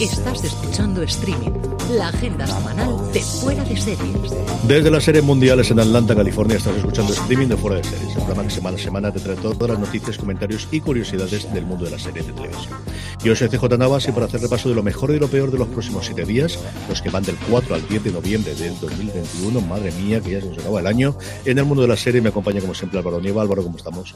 Estás escuchando Streaming, la agenda semanal de Fuera de Series. Desde las series mundiales en Atlanta, California, estás escuchando Streaming de Fuera de Series, el programa que semana a semana te trae todas las noticias, comentarios y curiosidades del mundo de las series de televisión. Yo soy CJ Navas y para hacer repaso de lo mejor y de lo peor de los próximos siete días, los que van del 4 al 10 de noviembre del 2021, madre mía, que ya se nos acaba el año, en el mundo de la serie me acompaña como siempre Álvaro Nieva. Álvaro, ¿cómo estamos?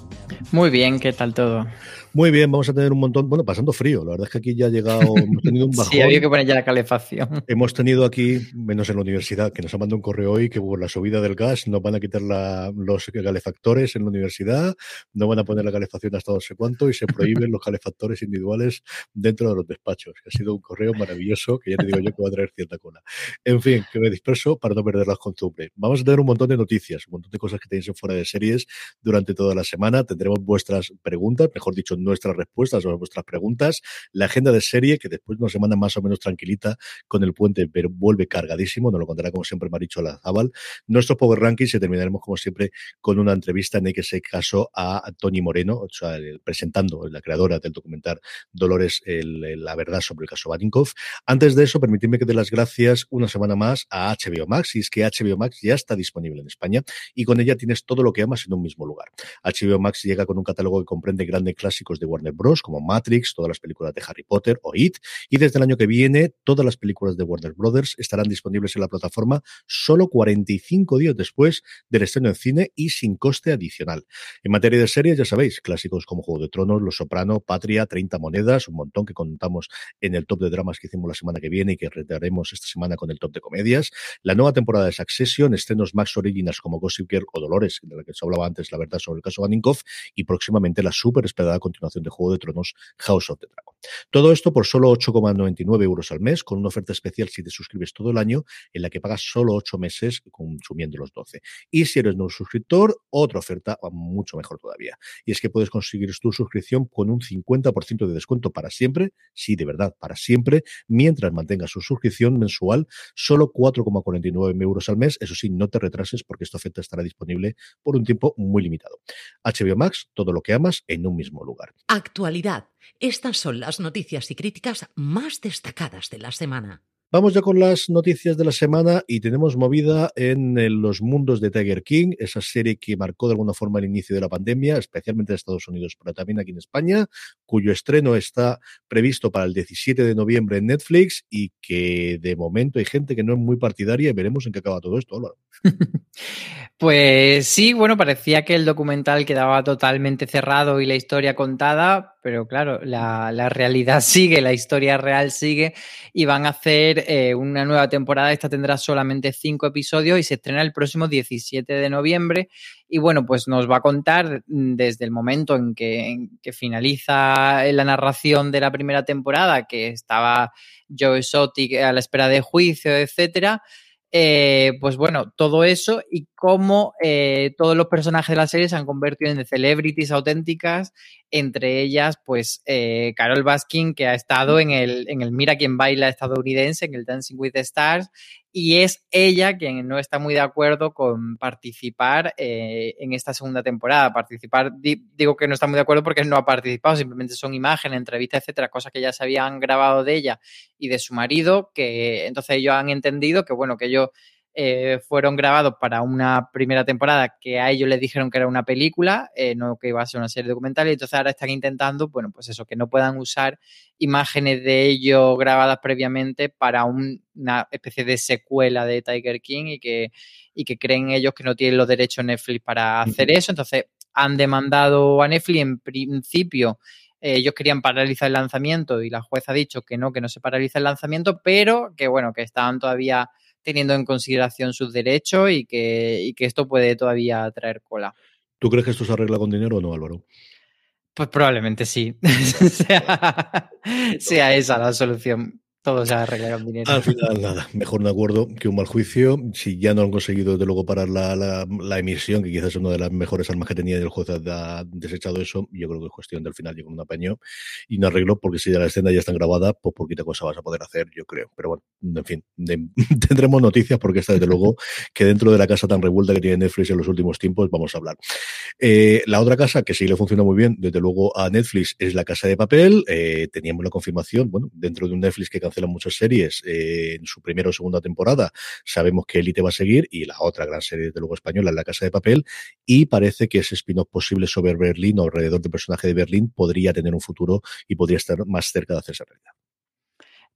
Muy bien, ¿qué tal todo? Muy bien, vamos a tener un montón, bueno, pasando frío, la verdad es que aquí ya ha llegado, hemos tenido un bajón. sí, había que poner ya la calefacción. Hemos tenido aquí, menos en la universidad, que nos ha mandado un correo hoy que por la subida del gas nos van a quitar la, los calefactores en la universidad, no van a poner la calefacción hasta no sé cuánto y se prohíben los calefactores individuales dentro de los despachos, que ha sido un correo maravilloso que ya te digo yo que va a traer cierta cola. En fin, que me disperso para no perder las costumbres. Vamos a tener un montón de noticias, un montón de cosas que tenéis en fuera de series durante toda la semana. Tendremos vuestras preguntas, mejor dicho, nuestras respuestas o vuestras preguntas, la agenda de serie, que después de una semana más o menos tranquilita con el puente, pero vuelve cargadísimo, nos lo contará como siempre Maricho Lazabal, nuestros Power Rankings y terminaremos como siempre con una entrevista en ese caso a Tony Moreno, o sea, presentando la creadora del documental Dolores, la verdad sobre el caso Badinkov. Antes de eso, permitidme que dé las gracias una semana más a HBO Max, y es que HBO Max ya está disponible en España y con ella tienes todo lo que amas en un mismo lugar. HBO Max llega con un catálogo que comprende grandes clásicos de Warner Bros. como Matrix, todas las películas de Harry Potter o It, y desde el año que viene todas las películas de Warner Brothers estarán disponibles en la plataforma solo 45 días después del estreno en cine y sin coste adicional. En materia de series, ya sabéis, clásicos como Juego de Tronos, Los Soprano, Patria, 30 monedas, un montón que contamos en el top de dramas que hicimos la semana que viene y que retaremos esta semana con el top de comedias. La nueva temporada de Succession, estrenos Max Originals como Gossip Girl o Dolores, de la que se hablaba antes, la verdad, sobre el caso Vaninkoff, y próximamente la súper esperada continuación de Juego de Tronos, House of the Dragon. Todo esto por solo 8,99 euros al mes, con una oferta especial si te suscribes todo el año, en la que pagas solo 8 meses consumiendo los 12. Y si eres no suscriptor, otra oferta mucho mejor todavía. Y es que puedes conseguir tu suscripción con un 50% de descuento para siempre, sí, de verdad, para siempre, mientras mantengas su suscripción mensual, solo 4,49 euros al mes. Eso sí, no te retrases porque esta oferta estará disponible por un tiempo muy limitado. HBO Max, todo lo que amas en un mismo lugar. Actualidad. Estas son las noticias y críticas más destacadas de la semana. Vamos ya con las noticias de la semana y tenemos movida en, los mundos de Tiger King, esa serie que marcó de alguna forma el inicio de la pandemia, especialmente en Estados Unidos, pero también aquí en España, cuyo estreno está previsto para el 17 de noviembre en Netflix y que de momento hay gente que no es muy partidaria y veremos en qué acaba todo esto, Álvaro. Pues sí, bueno, parecía que el documental quedaba totalmente cerrado y la historia contada, pero claro, la, realidad sigue, la historia real sigue y van a hacer eh, una nueva temporada. Esta tendrá solamente cinco episodios y se estrena el próximo 17 de noviembre. Y bueno, pues nos va a contar desde el momento en que, en que finaliza la narración de la primera temporada, que estaba Joe Exotic a la espera de juicio, etcétera eh, pues bueno, todo eso y cómo eh, todos los personajes de la serie se han convertido en celebrities auténticas, entre ellas, pues, eh, Carol Baskin, que ha estado en el, en el Mira quién baila estadounidense, en el Dancing with the Stars, y es ella quien no está muy de acuerdo con participar eh, en esta segunda temporada. Participar, di, digo que no está muy de acuerdo porque no ha participado, simplemente son imágenes, entrevistas, etcétera, cosas que ya se habían grabado de ella y de su marido, que entonces ellos han entendido que, bueno, que ellos eh, fueron grabados para una primera temporada que a ellos les dijeron que era una película, eh, no que iba a ser una serie documental, y entonces ahora están intentando, bueno, pues eso, que no puedan usar imágenes de ellos grabadas previamente para un, una especie de secuela de Tiger King y que, y que creen ellos que no tienen los derechos Netflix para hacer eso, entonces han demandado a Netflix en principio eh, ellos querían paralizar el lanzamiento y la jueza ha dicho que no, que no se paraliza el lanzamiento, pero que bueno, que estaban todavía teniendo en consideración sus derechos y que, y que esto puede todavía traer cola. ¿Tú crees que esto se arregla con dinero o no, Álvaro? Pues probablemente sí. sea, sea esa la solución todo se arregla con dinero. Al final, nada, mejor un acuerdo que un mal juicio. Si ya no han conseguido, desde luego, parar la, emisión, que quizás es una de las mejores armas que tenía y el juez ha desechado eso, yo creo que es cuestión del final, llega un apaño y no arreglo, porque si ya la escena ya está grabada, pues poquita cosa vas a poder hacer, yo creo. Pero bueno, en fin, tendremos noticias, porque esta, desde luego, que dentro de la casa tan revuelta que tiene Netflix en los últimos tiempos, vamos a hablar. Eh, la otra casa que sí le funciona muy bien, desde luego a Netflix, es la Casa de Papel. Eh, teníamos la confirmación, bueno, dentro de un Netflix que cancela muchas series eh, en su primera o segunda temporada, sabemos que Elite va a seguir y la otra gran serie, desde luego española, es la Casa de Papel. Y parece que ese spin-off posible sobre Berlín o alrededor del personaje de Berlín podría tener un futuro y podría estar más cerca de hacerse realidad.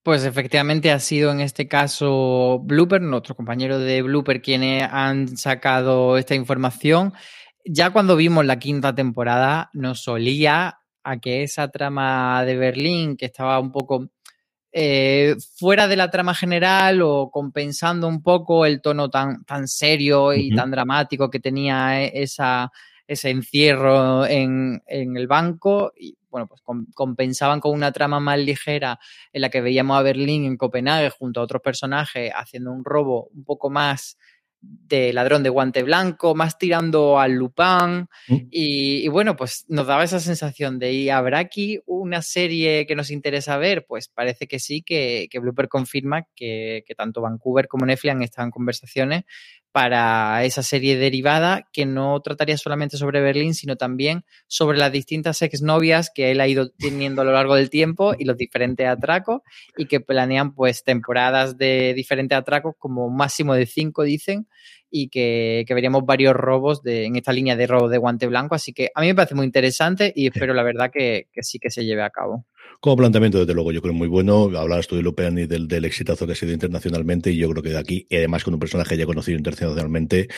Pues efectivamente ha sido en este caso Blooper, nuestro compañero de Blooper, quienes han sacado esta información. Ya cuando vimos la quinta temporada nos solía a que esa trama de Berlín, que estaba un poco eh, fuera de la trama general o compensando un poco el tono tan, tan serio y tan dramático que tenía e, esa, ese encierro en, en el banco, y bueno, pues compensaban con una trama más ligera en la que veíamos a Berlín en Copenhague junto a otros personajes haciendo un robo un poco más de ladrón de guante blanco, más tirando al Lupin. Mm. Y, bueno, pues nos daba esa sensación de, ¿y habrá aquí una serie que nos interesa ver? Pues parece que sí, que, que Blooper confirma que, que, tanto Vancouver como Netflix han estado en conversaciones para esa serie derivada que no trataría solamente sobre Berlín, sino también sobre las distintas exnovias que él ha ido teniendo a lo largo del tiempo y los diferentes atracos y que planean pues temporadas de diferentes atracos como máximo de cinco dicen y que, veríamos varios robos de, en esta línea de robo de guante blanco. Así que a mí me parece muy interesante y espero la verdad que sí que se lleve a cabo. Como planteamiento, desde luego, yo creo muy bueno. Hablabas tú de Lupean y del, del exitazo que ha sido internacionalmente, y yo creo que de aquí, y además con un personaje ya conocido internacionalmente,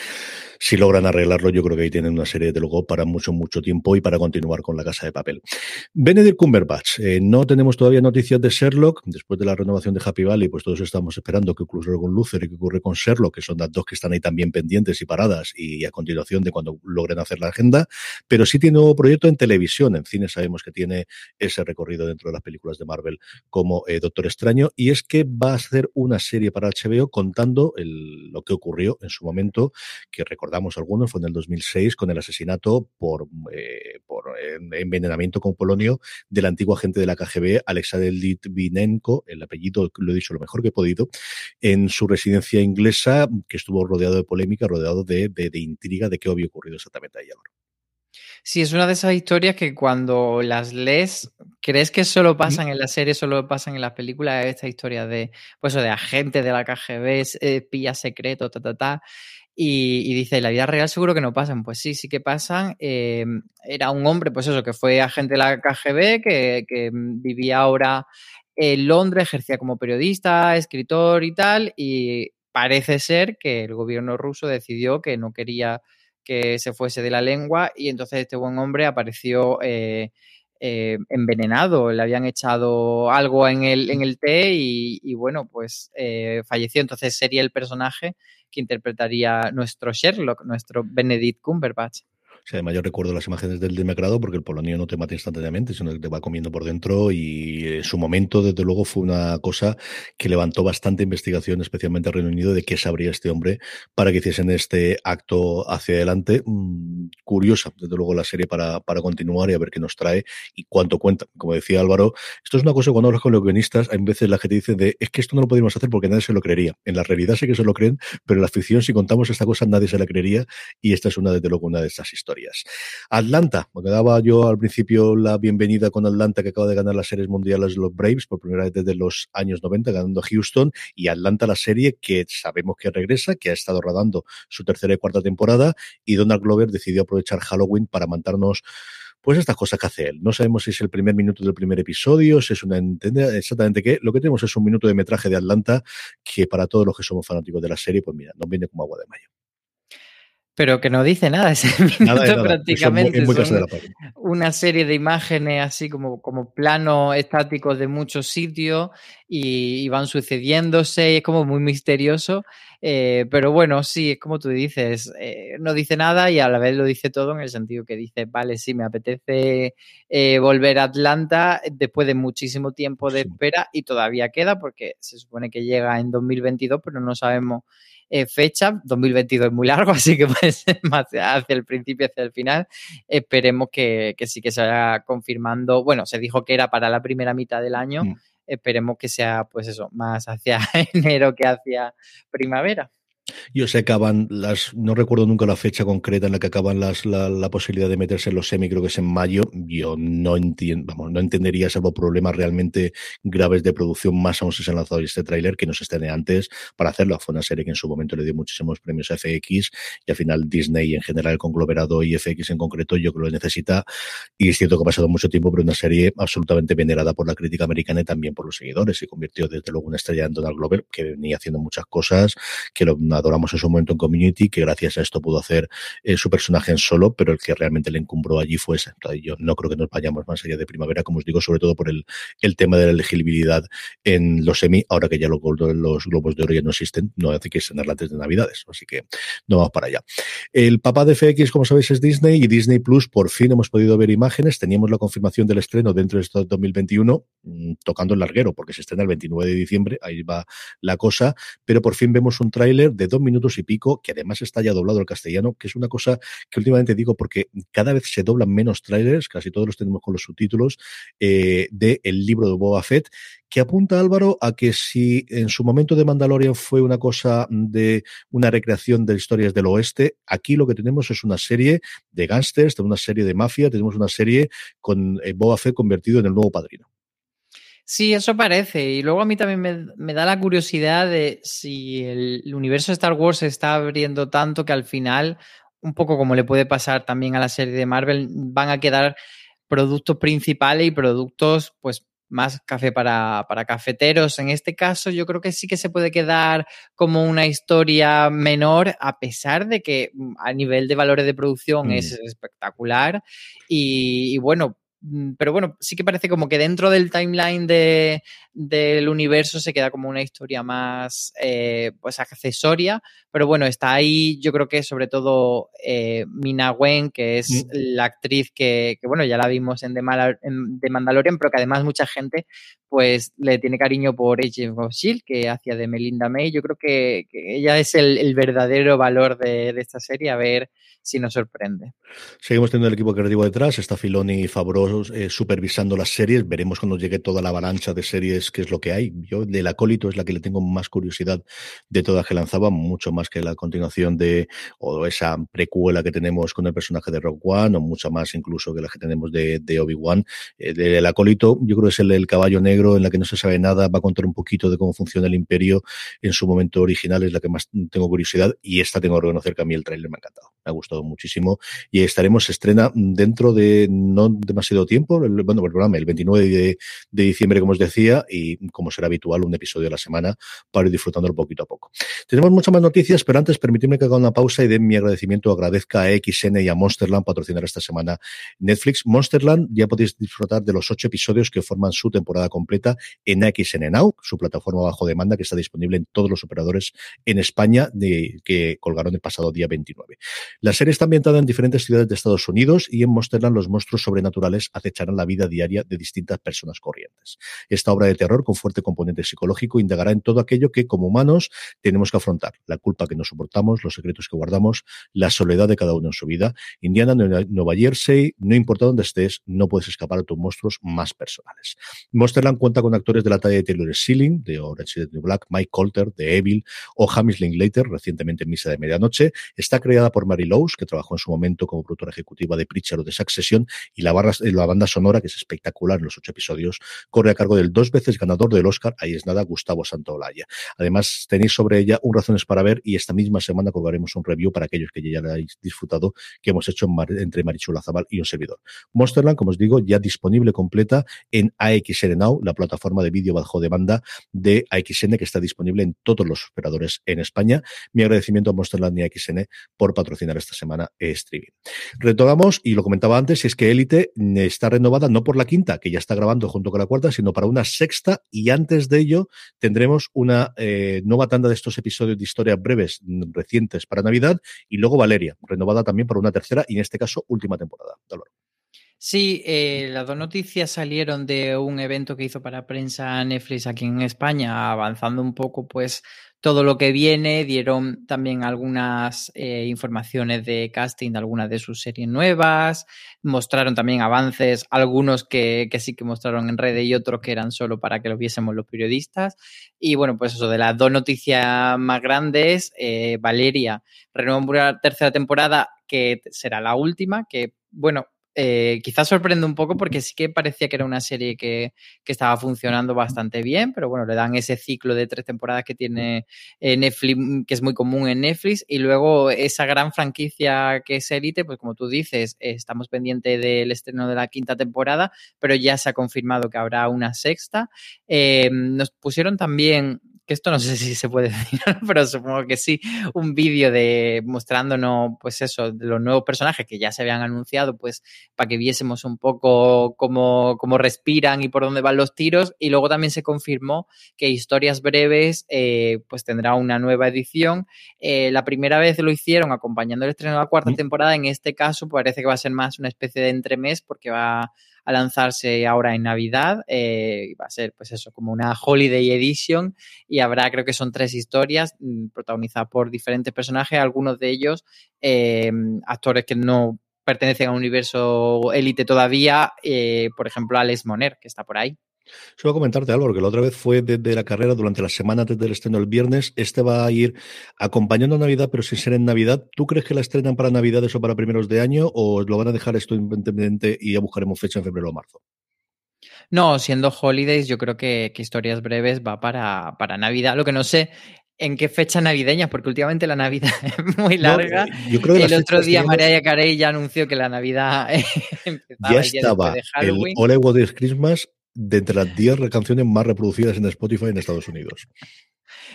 si logran arreglarlo, yo creo que ahí tienen una serie, de luego, para mucho, mucho tiempo y para continuar con la casa de papel. Benedict Cumberbatch, eh, no tenemos todavía noticias de Sherlock. Después de la renovación de Happy Valley, pues todos estamos esperando qué ocurre con Luther y qué ocurre con Sherlock, que son las dos que están ahí también pendientes y paradas, y a continuación de cuando logren hacer la agenda. Pero sí tiene un nuevo proyecto en televisión. En cine sabemos que tiene ese recorrido dentro las películas de Marvel como eh, Doctor Extraño, y es que va a hacer una serie para HBO contando lo que ocurrió en su momento, que recordamos algunos, fue en el 2006 con el asesinato por, eh, envenenamiento con polonio del antiguo agente de la KGB, Alexander Litvinenko, el apellido lo he dicho lo mejor que he podido, en su residencia inglesa, que estuvo rodeado de polémica, rodeado de, de, intriga de qué había ocurrido exactamente ahí ahora. Sí, es una de esas historias que cuando las lees, crees que solo pasan en la serie, solo pasan en las películas, esta historia de, pues, de agente de la KGB, espía secreto, ta, ta, ta. Y, dice, la vida real seguro que no pasan. Pues sí, sí que pasan. Eh, era un hombre, pues eso, que fue agente de la KGB, que, que vivía ahora en Londres, ejercía como periodista, escritor y tal, y parece ser que el gobierno ruso decidió que no quería que se fuese de la lengua y entonces este buen hombre apareció eh, eh, envenenado, le habían echado algo en el, en el té y, bueno, pues eh, falleció. Entonces sería el personaje que interpretaría nuestro Sherlock, nuestro Benedict Cumberbatch. Sea, además yo recuerdo las imágenes del demacrado porque el polonio no te mata instantáneamente, sino que te va comiendo por dentro y en su momento, desde luego, fue una cosa que levantó bastante investigación, especialmente al Reino Unido, de qué sabría este hombre para que hiciesen este acto hacia adelante. Mm, curiosa, desde luego, la serie para, para continuar y a ver qué nos trae y cuánto cuenta. Como decía Álvaro, esto es una cosa cuando hablas con los guionistas, hay veces la gente dice de es que esto no lo podríamos hacer porque nadie se lo creería. En la realidad sí que se lo creen, pero en la ficción, si contamos esta cosa, nadie se la creería y esta es una, desde luego, una de estas historias. Atlanta, me daba yo al principio la bienvenida con Atlanta que acaba de ganar las series mundiales los Braves por primera vez desde los años 90 ganando Houston y Atlanta la serie que sabemos que regresa, que ha estado rodando su tercera y cuarta temporada y Donald Glover decidió aprovechar Halloween para mandarnos pues estas cosas que hace él. No sabemos si es el primer minuto del primer episodio, si es una exactamente qué. Lo que tenemos es un minuto de metraje de Atlanta que para todos los que somos fanáticos de la serie, pues mira, nos viene como agua de mayo pero que no dice nada ese minuto prácticamente. una serie de imágenes así como, como planos estáticos de muchos sitios y, van sucediéndose y es como muy misterioso. Eh, pero bueno, sí, es como tú dices, eh, no dice nada y a la vez lo dice todo en el sentido que dice, vale, sí, me apetece eh, volver a Atlanta después de muchísimo tiempo de espera y todavía queda porque se supone que llega en 2022, pero no sabemos eh, fecha. 2022 es muy largo, así que puede ser más hacia el principio, hacia el final. Esperemos que, sí que se vaya confirmando. Bueno, se dijo que era para la primera mitad del año. Mm. Esperemos que sea, pues eso, más hacia enero que hacia primavera. Sé que acaban las, no recuerdo nunca la fecha concreta en la que acaban las, la, posibilidad de meterse en los semi, creo que es en mayo. Yo no entiendo, vamos, no entendería, salvo problemas realmente graves de producción, más aún si se han lanzado este tráiler que nos estén antes para hacerlo. Fue una serie que en su momento le dio muchísimos premios a FX y al final Disney en general, el conglomerado y FX en concreto, yo creo que lo necesita. Y es cierto que ha pasado mucho tiempo, pero una serie absolutamente venerada por la crítica americana y también por los seguidores. Se convirtió desde luego una estrella en Donald Glover, que venía haciendo muchas cosas, que lo adoramos en su momento en Community, que gracias a esto pudo hacer eh, su personaje en solo, pero el que realmente le encumbró allí fue ese. yo no creo que nos vayamos más allá de primavera, como os digo, sobre todo por el, el tema de la elegibilidad en los semi, ahora que ya los, los globos de oro ya no existen, no hace que estrenarla antes de Navidades, así que no vamos para allá. El papá de FX, como sabéis, es Disney y Disney Plus, por fin hemos podido ver imágenes, teníamos la confirmación del estreno dentro de este 2021, mm, tocando el larguero, porque se estrena el 29 de diciembre, ahí va la cosa, pero por fin vemos un tráiler de minutos y pico, que además está ya doblado al castellano, que es una cosa que últimamente digo porque cada vez se doblan menos trailers, casi todos los tenemos con los subtítulos, eh, del libro de Boba Fett, que apunta Álvaro a que si en su momento de Mandalorian fue una cosa de una recreación de historias del oeste, aquí lo que tenemos es una serie de gángsters, tenemos una serie de mafia, tenemos una serie con eh, Boba Fett convertido en el nuevo padrino. Sí, eso parece. Y luego a mí también me, da la curiosidad de si el, universo de Star Wars se está abriendo tanto que al final, un poco como le puede pasar también a la serie de Marvel, van a quedar productos principales y productos pues más café para, para, cafeteros. En este caso, yo creo que sí que se puede quedar como una historia menor, a pesar de que mm, a nivel de valores de producción es mm. espectacular. y, bueno, Mm, pero bueno, sí que parece como que dentro del timeline de, del universo se queda como una historia más eh, pues accesoria, pero bueno, está ahí yo creo que sobre todo eh, Mina Wen, que es mm. la actriz que, bueno, ya la vimos en The, Mandalorian, pero que además mucha gente pues le tiene cariño por Agent of S.H.I.E.L.D., que hacía de Melinda May. Yo creo que, ella es el, verdadero valor de, de esta serie, a ver si nos sorprende. Seguimos teniendo el equipo creativo detrás, está Filoni y Favreau eh, supervisando las series, veremos cuando llegue toda la avalancha de series qué es lo que hay. Yo del acólito es la que le tengo más curiosidad de todas que lanzaba, mucho más que la continuación de o esa precuela que tenemos con el personaje de Rogue One, o mucho más incluso que la que tenemos de, Obi-Wan. Eh, el acólito, yo creo que es el, caballo negro en la que no se sabe nada, va a contar un poquito de cómo funciona el imperio en su momento original, es la que más tengo curiosidad, y esta tengo que reconocer que a mí el trailer me ha encantado, me ha gustado muchísimo y estaremos, se estrena dentro de no demasiado tiempo, el, bueno, el programa el 29 de, diciembre, como os decía, y como será habitual, un episodio a la semana para ir disfrutándolo poquito a poco. Tenemos muchas más noticias, pero antes permitidme que haga una pausa y den mi agradecimiento, agradezca a XN y a Monsterland patrocinar esta semana Netflix. Monsterland ya podéis disfrutar de los ocho episodios que forman su temporada completa en XN Now, su plataforma bajo demanda que está disponible en todos los operadores en España que colgaron el pasado día 29. La serie está ambientada en diferentes ciudades de Estados Unidos y en Monsterland los monstruos sobrenaturales acecharán la vida diaria de distintas personas corrientes. Esta obra de terror con fuerte componente psicológico indagará en todo aquello que como humanos tenemos que afrontar, la culpa que nos soportamos, los secretos que guardamos, la soledad de cada uno en su vida. Indiana, Nueva Jersey, no importa dónde estés, no puedes escapar a tus monstruos más personales. Monsterland cuenta con actores de la talla de Taylor Sealing, de Orange is the Black, Mike Colter, de Evil o Hamish Linklater, recientemente en Misa de Medianoche. Está creada por Mary Lowes, que trabajó en su momento como productora ejecutiva de Preacher o de Succession, y la, la banda sonora, que es espectacular en los ocho episodios, corre a cargo del dos veces ganador del Oscar, ahí es nada, Gustavo Santaolalla. Además, tenéis sobre ella un razones para ver y esta misma semana colgaremos un review para aquellos que ya la hayáis disfrutado, que hemos hecho entre Marichula Zabal y un servidor. Monsterland, como os digo, ya disponible completa en AXN Now, la plataforma de vídeo bajo demanda de AXN que está disponible en todos los operadores en España. Mi agradecimiento a Monsterland y AXN por patrocinar esta semana streaming. Retomamos, y lo comentaba antes, es que Élite está renovada no por la quinta, que ya está grabando junto con la cuarta, sino para una sexta, y antes de ello tendremos una eh, nueva tanda de estos episodios de historias breves recientes para Navidad, y luego Valeria, renovada también para una tercera, y en este caso, última temporada. Sí, eh, las dos noticias salieron de un evento que hizo para prensa Netflix aquí en España, avanzando un poco, pues, todo lo que viene, dieron también algunas eh, informaciones de casting de algunas de sus series nuevas, mostraron también avances, algunos que, que, sí que mostraron en redes y otros que eran solo para que lo viésemos los periodistas. Y bueno, pues eso, de las dos noticias más grandes, eh, Valeria renueva tercera temporada que será la última, que bueno, eh, quizás sorprende un poco porque sí que parecía que era una serie que, que, estaba funcionando bastante bien, pero bueno, le dan ese ciclo de tres temporadas que tiene eh, Netflix, mm, que es muy común en Netflix, y luego esa gran franquicia que es Elite, pues como tú dices, estamos pendientes del estreno de la quinta temporada, pero ya se ha confirmado que habrá una sexta. Eh, nos pusieron también que esto no sé si se puede decir, pero supongo que sí, un vídeo de mostrándonos, pues eso, de los nuevos personajes que ya se habían anunciado, pues para que viésemos un poco cómo, cómo respiran y por dónde van los tiros. Y luego también se confirmó que Historias Breves, eh, pues tendrá una nueva edición. Eh, la primera vez lo hicieron acompañando el estreno de la cuarta temporada. En este caso parece que va a ser más una especie de entremés porque va a lanzarse ahora en Navidad. Eh, va a ser, pues eso, como una Holiday Edition y habrá, creo que son tres historias mm, protagonizadas por diferentes personajes, algunos de ellos eh, actores que no pertenecen a un universo élite todavía, eh, por ejemplo, Alex Moner, que está por ahí. Solo comentarte algo, porque la otra vez fue desde la carrera durante la semana desde el estreno del viernes. Este va a ir acompañando a Navidad, pero sin ser en Navidad. ¿Tú crees que la estrenan para Navidades o para primeros de año o lo van a dejar esto independiente y ya buscaremos fecha en febrero o marzo? No, siendo holidays, yo creo que, historias breves va para, para Navidad. Lo que no sé en qué fecha navideña, porque últimamente la Navidad es muy larga. yo creo que el otro día Mariah Carey ya anunció que la Navidad empezaba ya estaba de Halloween. el All I Christmas de entre las 10 canciones más reproducidas en Spotify en Estados Unidos.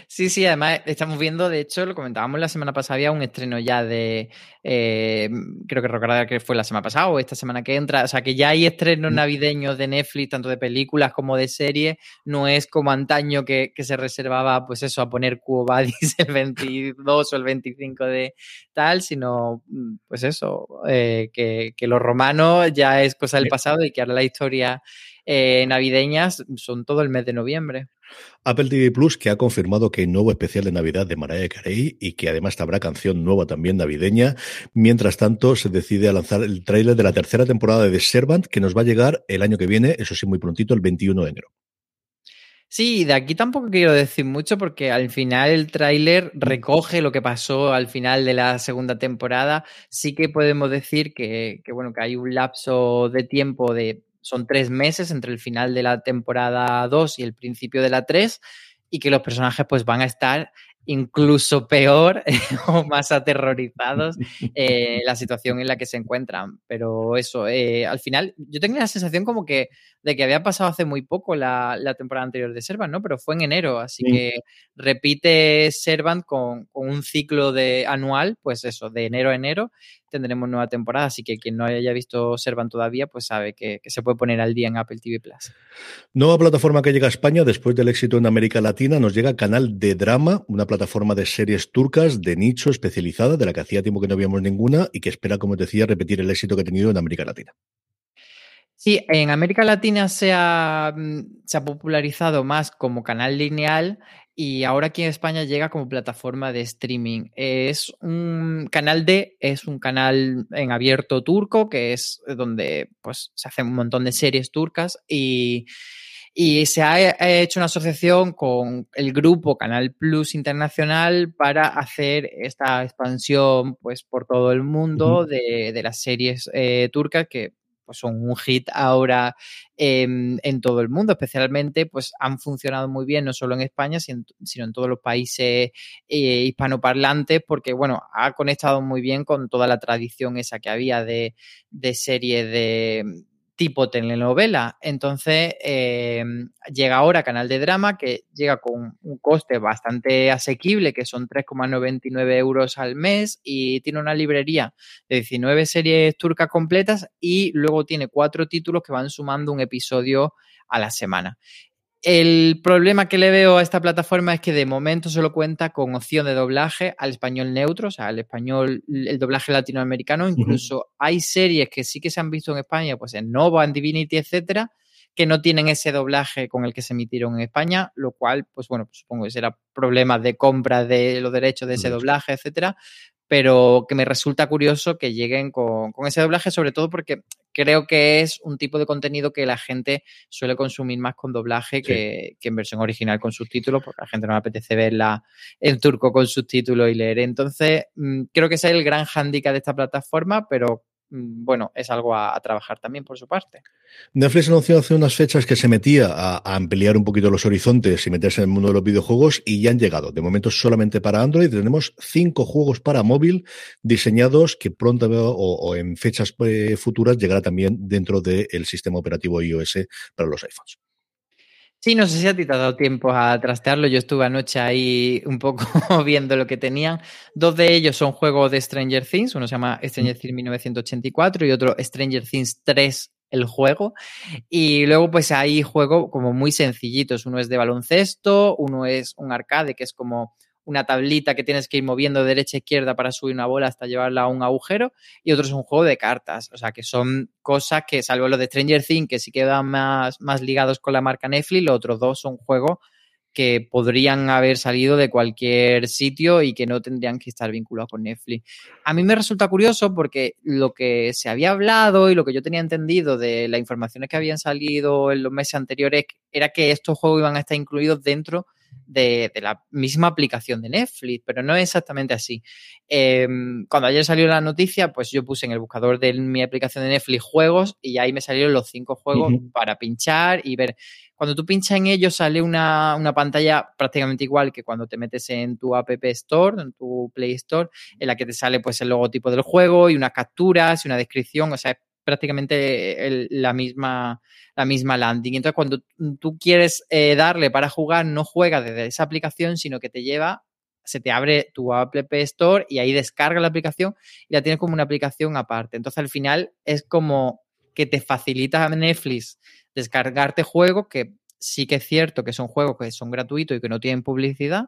Sí, sí, además estamos viendo, de hecho, lo comentábamos la semana pasada, había un estreno ya de, eh, creo que recordar que fue la semana pasada o esta semana que entra, o sea que ya hay estrenos mm. navideños de Netflix, tanto de películas como de series, no es como antaño que, se reservaba, pues eso, a poner Cuo el 22 o el 25 de tal, sino, mm, pues eso, eh, que, que los romanos ya es cosa del pasado y que ahora la historia eh, navideñas son todo el mes de noviembre. Apple TV Plus que ha confirmado que hay nuevo especial de Navidad de Mariah Carey y que además habrá canción nueva también navideña. Mientras tanto, se decide a lanzar el tráiler de la tercera temporada de The Servant que nos va a llegar el año que viene, eso sí muy prontito, el 21 de enero. Sí, de aquí tampoco quiero decir mucho porque al final el tráiler mm. recoge lo que pasó al final de la segunda temporada. Sí que podemos decir que, que, bueno, que hay un lapso de tiempo de son tres meses entre el final de la temporada 2 y el principio de la 3 y que los personajes pues van a estar incluso peor o más aterrorizados eh, la situación en la que se encuentran. Pero eso, eh, al final, yo tengo la sensación como que de que había pasado hace muy poco la, temporada anterior de Servant, ¿no? Pero fue en enero, así que repite Servant con, con, un ciclo de anual, pues eso, de enero a enero, tendremos nueva temporada, así que quien no haya visto Servan todavía, pues sabe que, se puede poner al día en Apple TV Plus. Nueva plataforma que llega a España después del éxito en América Latina, nos llega Canal de Drama, una plataforma de series turcas de nicho especializada, de la que hacía tiempo que no habíamos ninguna y que espera, como decía, repetir el éxito que ha tenido en América Latina. Sí, en América Latina se ha, mm, se ha popularizado más como canal lineal y ahora aquí en España llega como plataforma de streaming. Es un canal de, es un canal en abierto turco, que es donde pues se hacen un montón de series turcas y, y se ha hecho una asociación con el grupo Canal Plus Internacional para hacer esta expansión pues por todo el mundo de, de, las series eh, turcas que pues son un hit ahora en, todo el mundo, especialmente pues han funcionado muy bien no solo en España, sino, en todos los países eh, hispanoparlantes, porque bueno, ha conectado muy bien con toda la tradición esa que había de, de serie de tipo telenovela. Entonces, eh, llega ahora Canal de Drama, que llega con un coste bastante asequible, que son 3,99 euros al mes, y tiene una librería de 19 series turcas completas y luego tiene cuatro títulos que van sumando un episodio a la semana. El problema que le veo a esta plataforma es que de momento solo cuenta con opción de doblaje al español neutro, o sea, al español, el doblaje latinoamericano. Incluso hay series que sí que se han visto en España, pues en Nova, en Divinity, etcétera, que no tienen ese doblaje con el que se emitieron en España, lo cual, pues bueno, pues supongo que será problemas de compra de los derechos de ese doblaje, etcétera, pero que me resulta curioso que lleguen con, ese doblaje, sobre todo porque creo que es un tipo de contenido que la gente suele consumir más con doblaje que, en versión original con subtítulos, porque a la gente no le apetece verla en turco con subtítulos y leer. Entonces, mm, creo que ese es el gran hándicap de esta plataforma, pero bueno, es algo a, trabajar también por su parte. Netflix anunció hace unas fechas que se metía a, ampliar un poquito los horizontes y meterse en el mundo de los videojuegos y ya han llegado. De momento solamente para Android tenemos cinco juegos para móvil diseñados que pronto o, en fechas eh, futuras llegará también dentro del sistema operativo iOS para los iPhones. Sí, no sé si a ti te ha dado tiempo a trastearlo. Yo estuve anoche ahí un poco viendo lo que tenían. Dos de ellos son juegos de Stranger Things. Uno se llama Stranger Things 1984 y otro Stranger Things 3 el juego. Y luego, pues hay juegos como muy sencillitos. Uno es de baloncesto, uno es un arcade, que es como una tablita que tienes que ir moviendo de derecha a izquierda para subir una bola hasta llevarla a un agujero, y otro es un juego de cartas. O sea, que son cosas que, salvo los de Stranger Things, que sí quedan más, más ligados con la marca Netflix, los otros dos son juegos que podrían haber salido de cualquier sitio y que no tendrían que estar vinculados con Netflix. A mí me resulta curioso porque lo que se había hablado y lo que yo tenía entendido de las informaciones que habían salido en los meses anteriores era que estos juegos iban a estar incluidos dentro de, la misma aplicación de Netflix, pero no es exactamente así. Em, cuando ayer salió la noticia, pues yo puse en el buscador de mi aplicación de Netflix juegos y ahí me salieron los cinco juegos para pinchar y ver. Cuando tú pinchas en ellos sale una, una, pantalla prácticamente igual que cuando te metes en tu App Store, en tu Play Store, en la que te sale pues el logotipo del juego y unas capturas y una descripción, o sea, es prácticamente la, misma, la misma landing. Entonces, cuando tú quieres eh, darle para jugar, no juega desde esa aplicación, sino que te lleva, se te abre tu App Store y ahí descarga la aplicación y la tienes como una aplicación aparte. Entonces, al final es como que te facilita a Netflix descargarte juegos que sí que es cierto que son juegos que son gratuitos y que no tienen publicidad,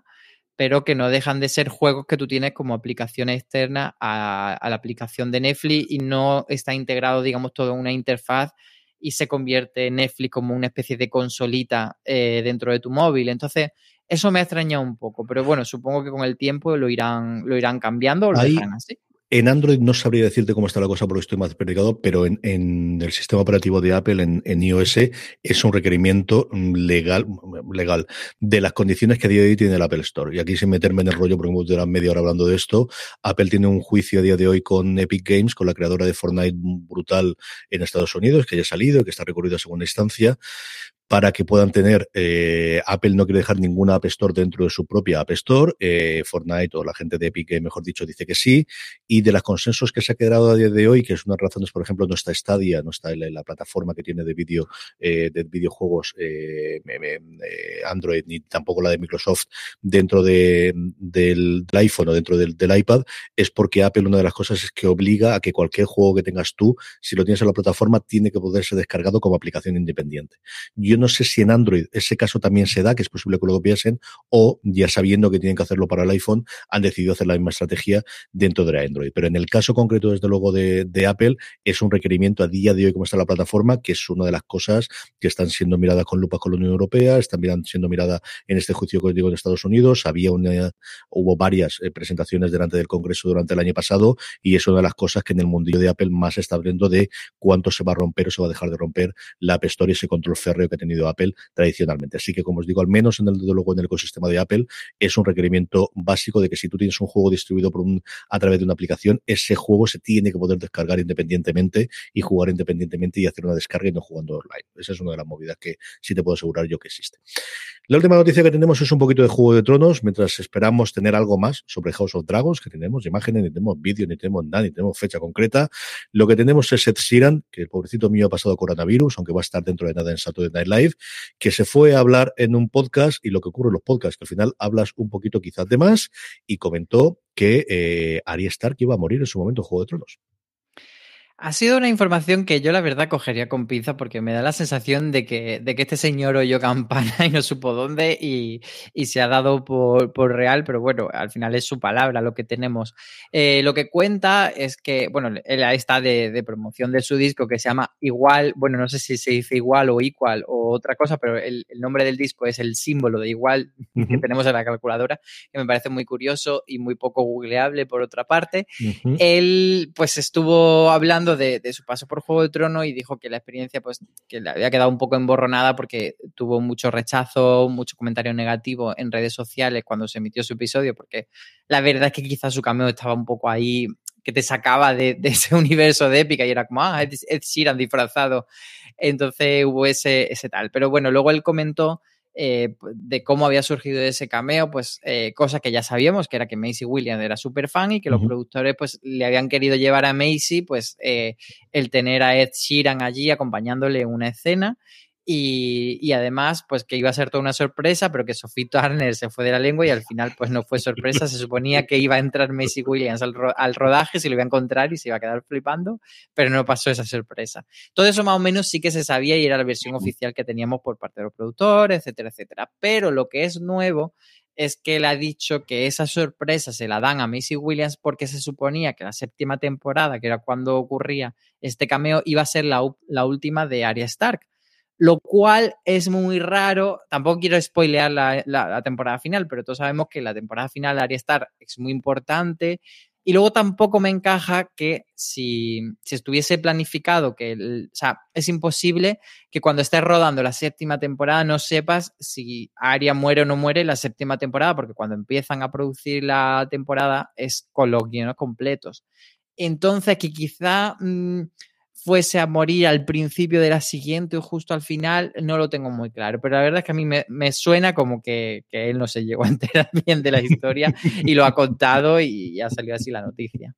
pero que no dejan de ser juegos que tú tienes como aplicación externa a, la aplicación de Netflix y no está integrado, digamos, todo en una interfaz y se convierte Netflix como una especie de consolita eh, dentro de tu móvil. Entonces, eso me ha extrañado un poco, pero bueno, supongo que con el tiempo lo irán, lo irán cambiando o lo dejarán así. En Android no sabría decirte cómo está la cosa porque estoy más predicado, pero en, el sistema operativo de Apple, en, iOS, es un requerimiento legal, legal de las condiciones que a día de hoy tiene el Apple Store. Y aquí sin meterme en el rollo, porque hemos durado media hora hablando de esto, Apple tiene un juicio a día de hoy con Epic Games, con la creadora de Fortnite brutal en Estados Unidos, que ya ha salido, que está recorrido a segunda instancia, para que puedan tener, eh, Apple no quiere dejar ninguna App Store dentro de su propia App Store, eh, Fortnite o la gente de Epic, mejor dicho, dice que sí, de los consensos que se ha quedado a día de hoy, que es una de las razones, por ejemplo, no está Stadia, no está la, la plataforma que tiene de vídeo, eh, de videojuegos eh, Android, ni tampoco la de Microsoft dentro de, del, iPhone o dentro del, del iPad, es porque Apple una de las cosas es que obliga a que cualquier juego que tengas tú, si lo tienes en la plataforma, tiene que poder ser descargado como aplicación independiente. Yo no sé si en Android ese caso también se da, que es posible que lo piensen, o ya sabiendo que tienen que hacerlo para el iPhone, han decidido hacer la misma estrategia dentro de Android. Pero en el caso concreto, desde luego, de, Apple, es un requerimiento a día de hoy como está la plataforma, que es una de las cosas que están siendo miradas con lupa con la Unión Europea, están siendo miradas en este juicio que digo en Estados Unidos. Había una, hubo varias eh, presentaciones delante del Congreso durante el año pasado y es una de las cosas que en el mundillo de Apple más está abriendo de cuánto se va a romper o se va a dejar de romper la App y ese control férreo que tenido Apple tradicionalmente. Así que, como os digo, al menos en el, luego en el ecosistema de Apple, es un requerimiento básico de que si tú tienes un juego distribuido a través de una aplicación, ese juego se tiene que poder descargar independientemente y jugar independientemente y hacer una descarga y no jugando online. Esa es una de las movidas que sí te puedo asegurar yo que existe. La última noticia que tenemos es un poquito de Juego de Tronos, mientras esperamos tener algo más sobre House of Dragons, que tenemos imágenes, ni tenemos vídeo, ni tenemos nada, ni tenemos fecha concreta. Lo que tenemos es Ed Sheeran, que el pobrecito mío ha pasado coronavirus, aunque va a estar dentro de nada en Saturday Night Live, que se fue a hablar en un podcast y lo que ocurre en los podcasts, que al final hablas un poquito quizás de más y comentó que eh, Arya Stark iba a morir en su momento en Juego de Tronos. Ha sido una información que yo la verdad cogería con pinza porque me da la sensación de que, de que este señor oyó campana y no supo dónde y, y se ha dado por, por, real, pero bueno, al final es su palabra lo que tenemos. Eh, lo que cuenta es que, bueno, él está de, de, promoción de su disco que se llama Igual, bueno, no sé si se dice igual o igual o otra cosa, pero el, el nombre del disco es el símbolo de igual uh -huh. que tenemos en la calculadora, que me parece muy curioso y muy poco googleable por otra parte. Uh -huh. Él pues estuvo hablando de, su paso por Juego de Trono y dijo que la experiencia pues que le había quedado un poco emborronada porque tuvo mucho rechazo, mucho comentario negativo en redes sociales cuando se emitió su episodio, porque la verdad es que quizás su cameo estaba un poco ahí que te sacaba de, ese universo de épica y era como, ah, Ed Sheeran disfrazado. Entonces hubo ese, ese tal. Pero bueno, luego él comentó eh, de cómo había surgido ese cameo, pues eh, cosas que ya sabíamos, que era que Macy Williams era súper fan y que uh -huh. los productores pues le habían querido llevar a Macy pues eh, el tener a Ed Sheeran allí acompañándole en una escena y, además, pues que iba a ser toda una sorpresa, pero que Sophie Turner se fue de la lengua y al final, pues no fue sorpresa. Se suponía que iba a entrar Macy Williams al, ro al, rodaje, se lo iba a encontrar y se iba a quedar flipando, pero no pasó esa sorpresa. Todo eso más o menos sí que se sabía y era la versión oficial que teníamos por parte de los productores, etcétera, etcétera. Pero lo que es nuevo es que él ha dicho que esa sorpresa se la dan a Macy Williams porque se suponía que la séptima temporada, que era cuando ocurría este cameo, iba a ser la, la última de Arya Stark lo cual es muy raro. Tampoco quiero spoilear la, la, temporada final, pero todos sabemos que la temporada final de Arya Star es muy importante. Y luego tampoco me encaja que si, si estuviese planificado, que el, o sea, es imposible que cuando estés rodando la séptima temporada no sepas si Arya muere o no muere la séptima temporada, porque cuando empiezan a producir la temporada es con los guiones completos. Entonces, que quizá mmm, fuese a morir al principio de la siguiente o justo al final, no lo tengo muy claro. Pero la verdad es que a mí me, me suena como que, que, él no se llegó a enterar bien de la historia y lo ha contado y ha salido así la noticia.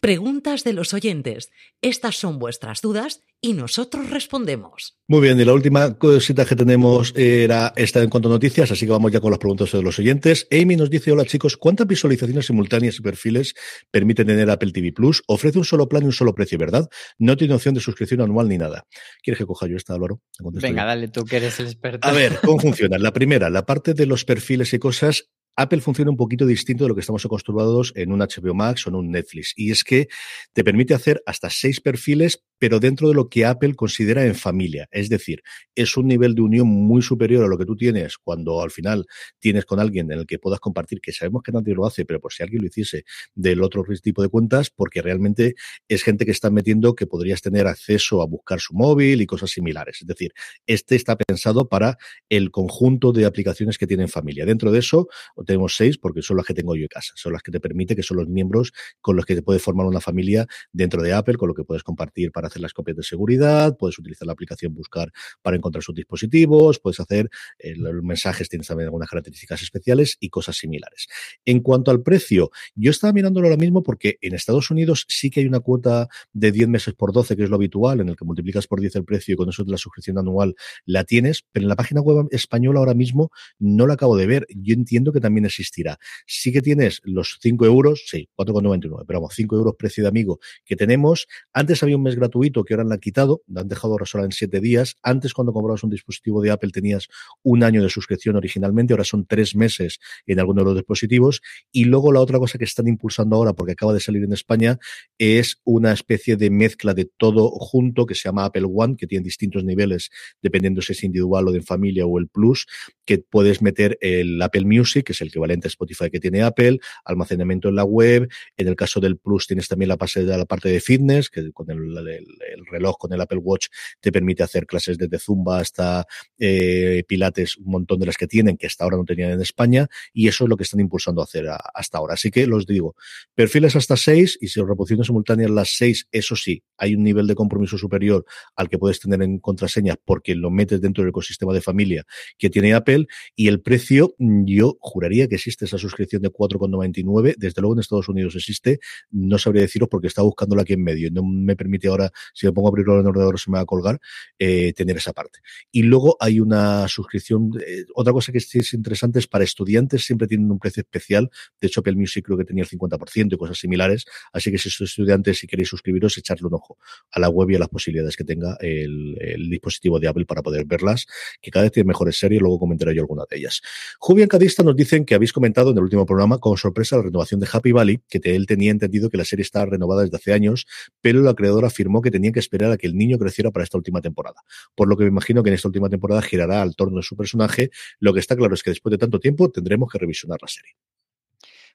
Preguntas de los oyentes. Estas son vuestras dudas y nosotros respondemos. Muy bien, y la última cosita que tenemos era esta en cuanto a noticias, así que vamos ya con las preguntas de los oyentes. Amy nos dice, hola chicos, ¿cuántas visualizaciones simultáneas y perfiles permite tener Apple TV Plus? Ofrece un solo plan y un solo precio, ¿verdad? No tiene opción de suscripción anual ni nada. ¿Quieres que coja yo esta, Álvaro? Venga, yo. dale, tú que eres el experto. A ver, ¿cómo funciona? La primera, la parte de los perfiles y cosas Apple funciona un poquito distinto de lo que estamos acostumbrados en un HBO Max o en un Netflix. Y es que te permite hacer hasta seis perfiles, pero dentro de lo que Apple considera en familia. Es decir, es un nivel de unión muy superior a lo que tú tienes cuando al final tienes con alguien en el que puedas compartir, que sabemos que nadie lo hace, pero por si alguien lo hiciese del otro tipo de cuentas, porque realmente es gente que está metiendo que podrías tener acceso a buscar su móvil y cosas similares. Es decir, este está pensado para el conjunto de aplicaciones que tienen familia. Dentro de eso, tenemos seis porque son las que tengo yo en casa, son las que te permite, que son los miembros con los que te puedes formar una familia dentro de Apple, con lo que puedes compartir para hacer las copias de seguridad, puedes utilizar la aplicación Buscar para encontrar sus dispositivos, puedes hacer eh, los mensajes, tienes también algunas características especiales y cosas similares. En cuanto al precio, yo estaba mirándolo ahora mismo porque en Estados Unidos sí que hay una cuota de 10 meses por 12, que es lo habitual, en el que multiplicas por 10 el precio y con eso de la suscripción anual la tienes, pero en la página web española ahora mismo no la acabo de ver. Yo entiendo que también existirá. Sí que tienes los 5 euros, sí, 4,99, pero vamos, 5 euros precio de amigo que tenemos. Antes había un mes gratuito que ahora han quitado, la han dejado solo en 7 días. Antes, cuando comprabas un dispositivo de Apple, tenías un año de suscripción originalmente, ahora son 3 meses en algunos de los dispositivos. Y luego la otra cosa que están impulsando ahora, porque acaba de salir en España, es una especie de mezcla de todo junto que se llama Apple One, que tiene distintos niveles, dependiendo si es individual o de familia o el Plus, que puedes meter el Apple Music, que es el equivalente a Spotify que tiene Apple, almacenamiento en la web. En el caso del Plus tienes también la, parte de, la parte de fitness, que con el, el, el, reloj, con el Apple Watch, te permite hacer clases desde Zumba hasta eh, Pilates, un montón de las que tienen, que hasta ahora no tenían en España, y eso es lo que están impulsando a hacer hasta ahora. Así que los digo, perfiles hasta seis, y si reproducciones simultáneas las seis, eso sí, hay un nivel de compromiso superior al que puedes tener en contraseña porque lo metes dentro del ecosistema de familia que tiene Apple, y el precio, yo juraría que existe esa suscripción de 4,99. Desde luego en Estados Unidos existe. No sabría deciros porque está buscándola aquí en medio. No me permite ahora, si me pongo a abrirlo en el ordenador, se me va a colgar, eh, tener esa parte. Y luego hay una suscripción. Eh, otra cosa que es interesante es para estudiantes, siempre tienen un precio especial. De hecho, Apple Music creo que tenía el 50% y cosas similares. Así que si sois estudiantes y queréis suscribiros, echarle un ojo a la web y a las posibilidades que tenga el, dispositivo de Apple para poder verlas, que cada vez tiene mejores series, luego comentaré yo alguna de ellas. Jubian Cadista nos dicen que habéis comentado en el último programa con sorpresa la renovación de Happy Valley, que él tenía entendido que la serie estaba renovada desde hace años, pero la creadora afirmó que tenía que esperar a que el niño creciera para esta última temporada. Por lo que me imagino que en esta última temporada girará al torno de su personaje. Lo que está claro es que después de tanto tiempo tendremos que revisionar la serie.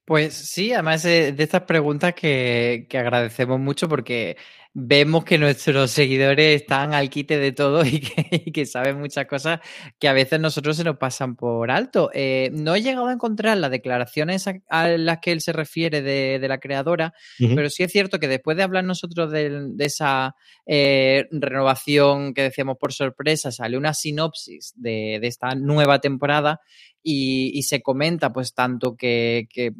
Pues sí, además de, estas preguntas que, agradecemos mucho porque vemos que nuestros seguidores están al quite de todo y que, saben muchas cosas que a veces nosotros se nos pasan por alto. Eh, no he llegado a encontrar las declaraciones a, las que él se refiere de, la creadora, pero sí es cierto que después de hablar nosotros de, esa eh, renovación que decíamos por sorpresa, sale una sinopsis de, esta nueva temporada y, se comenta pues tanto que que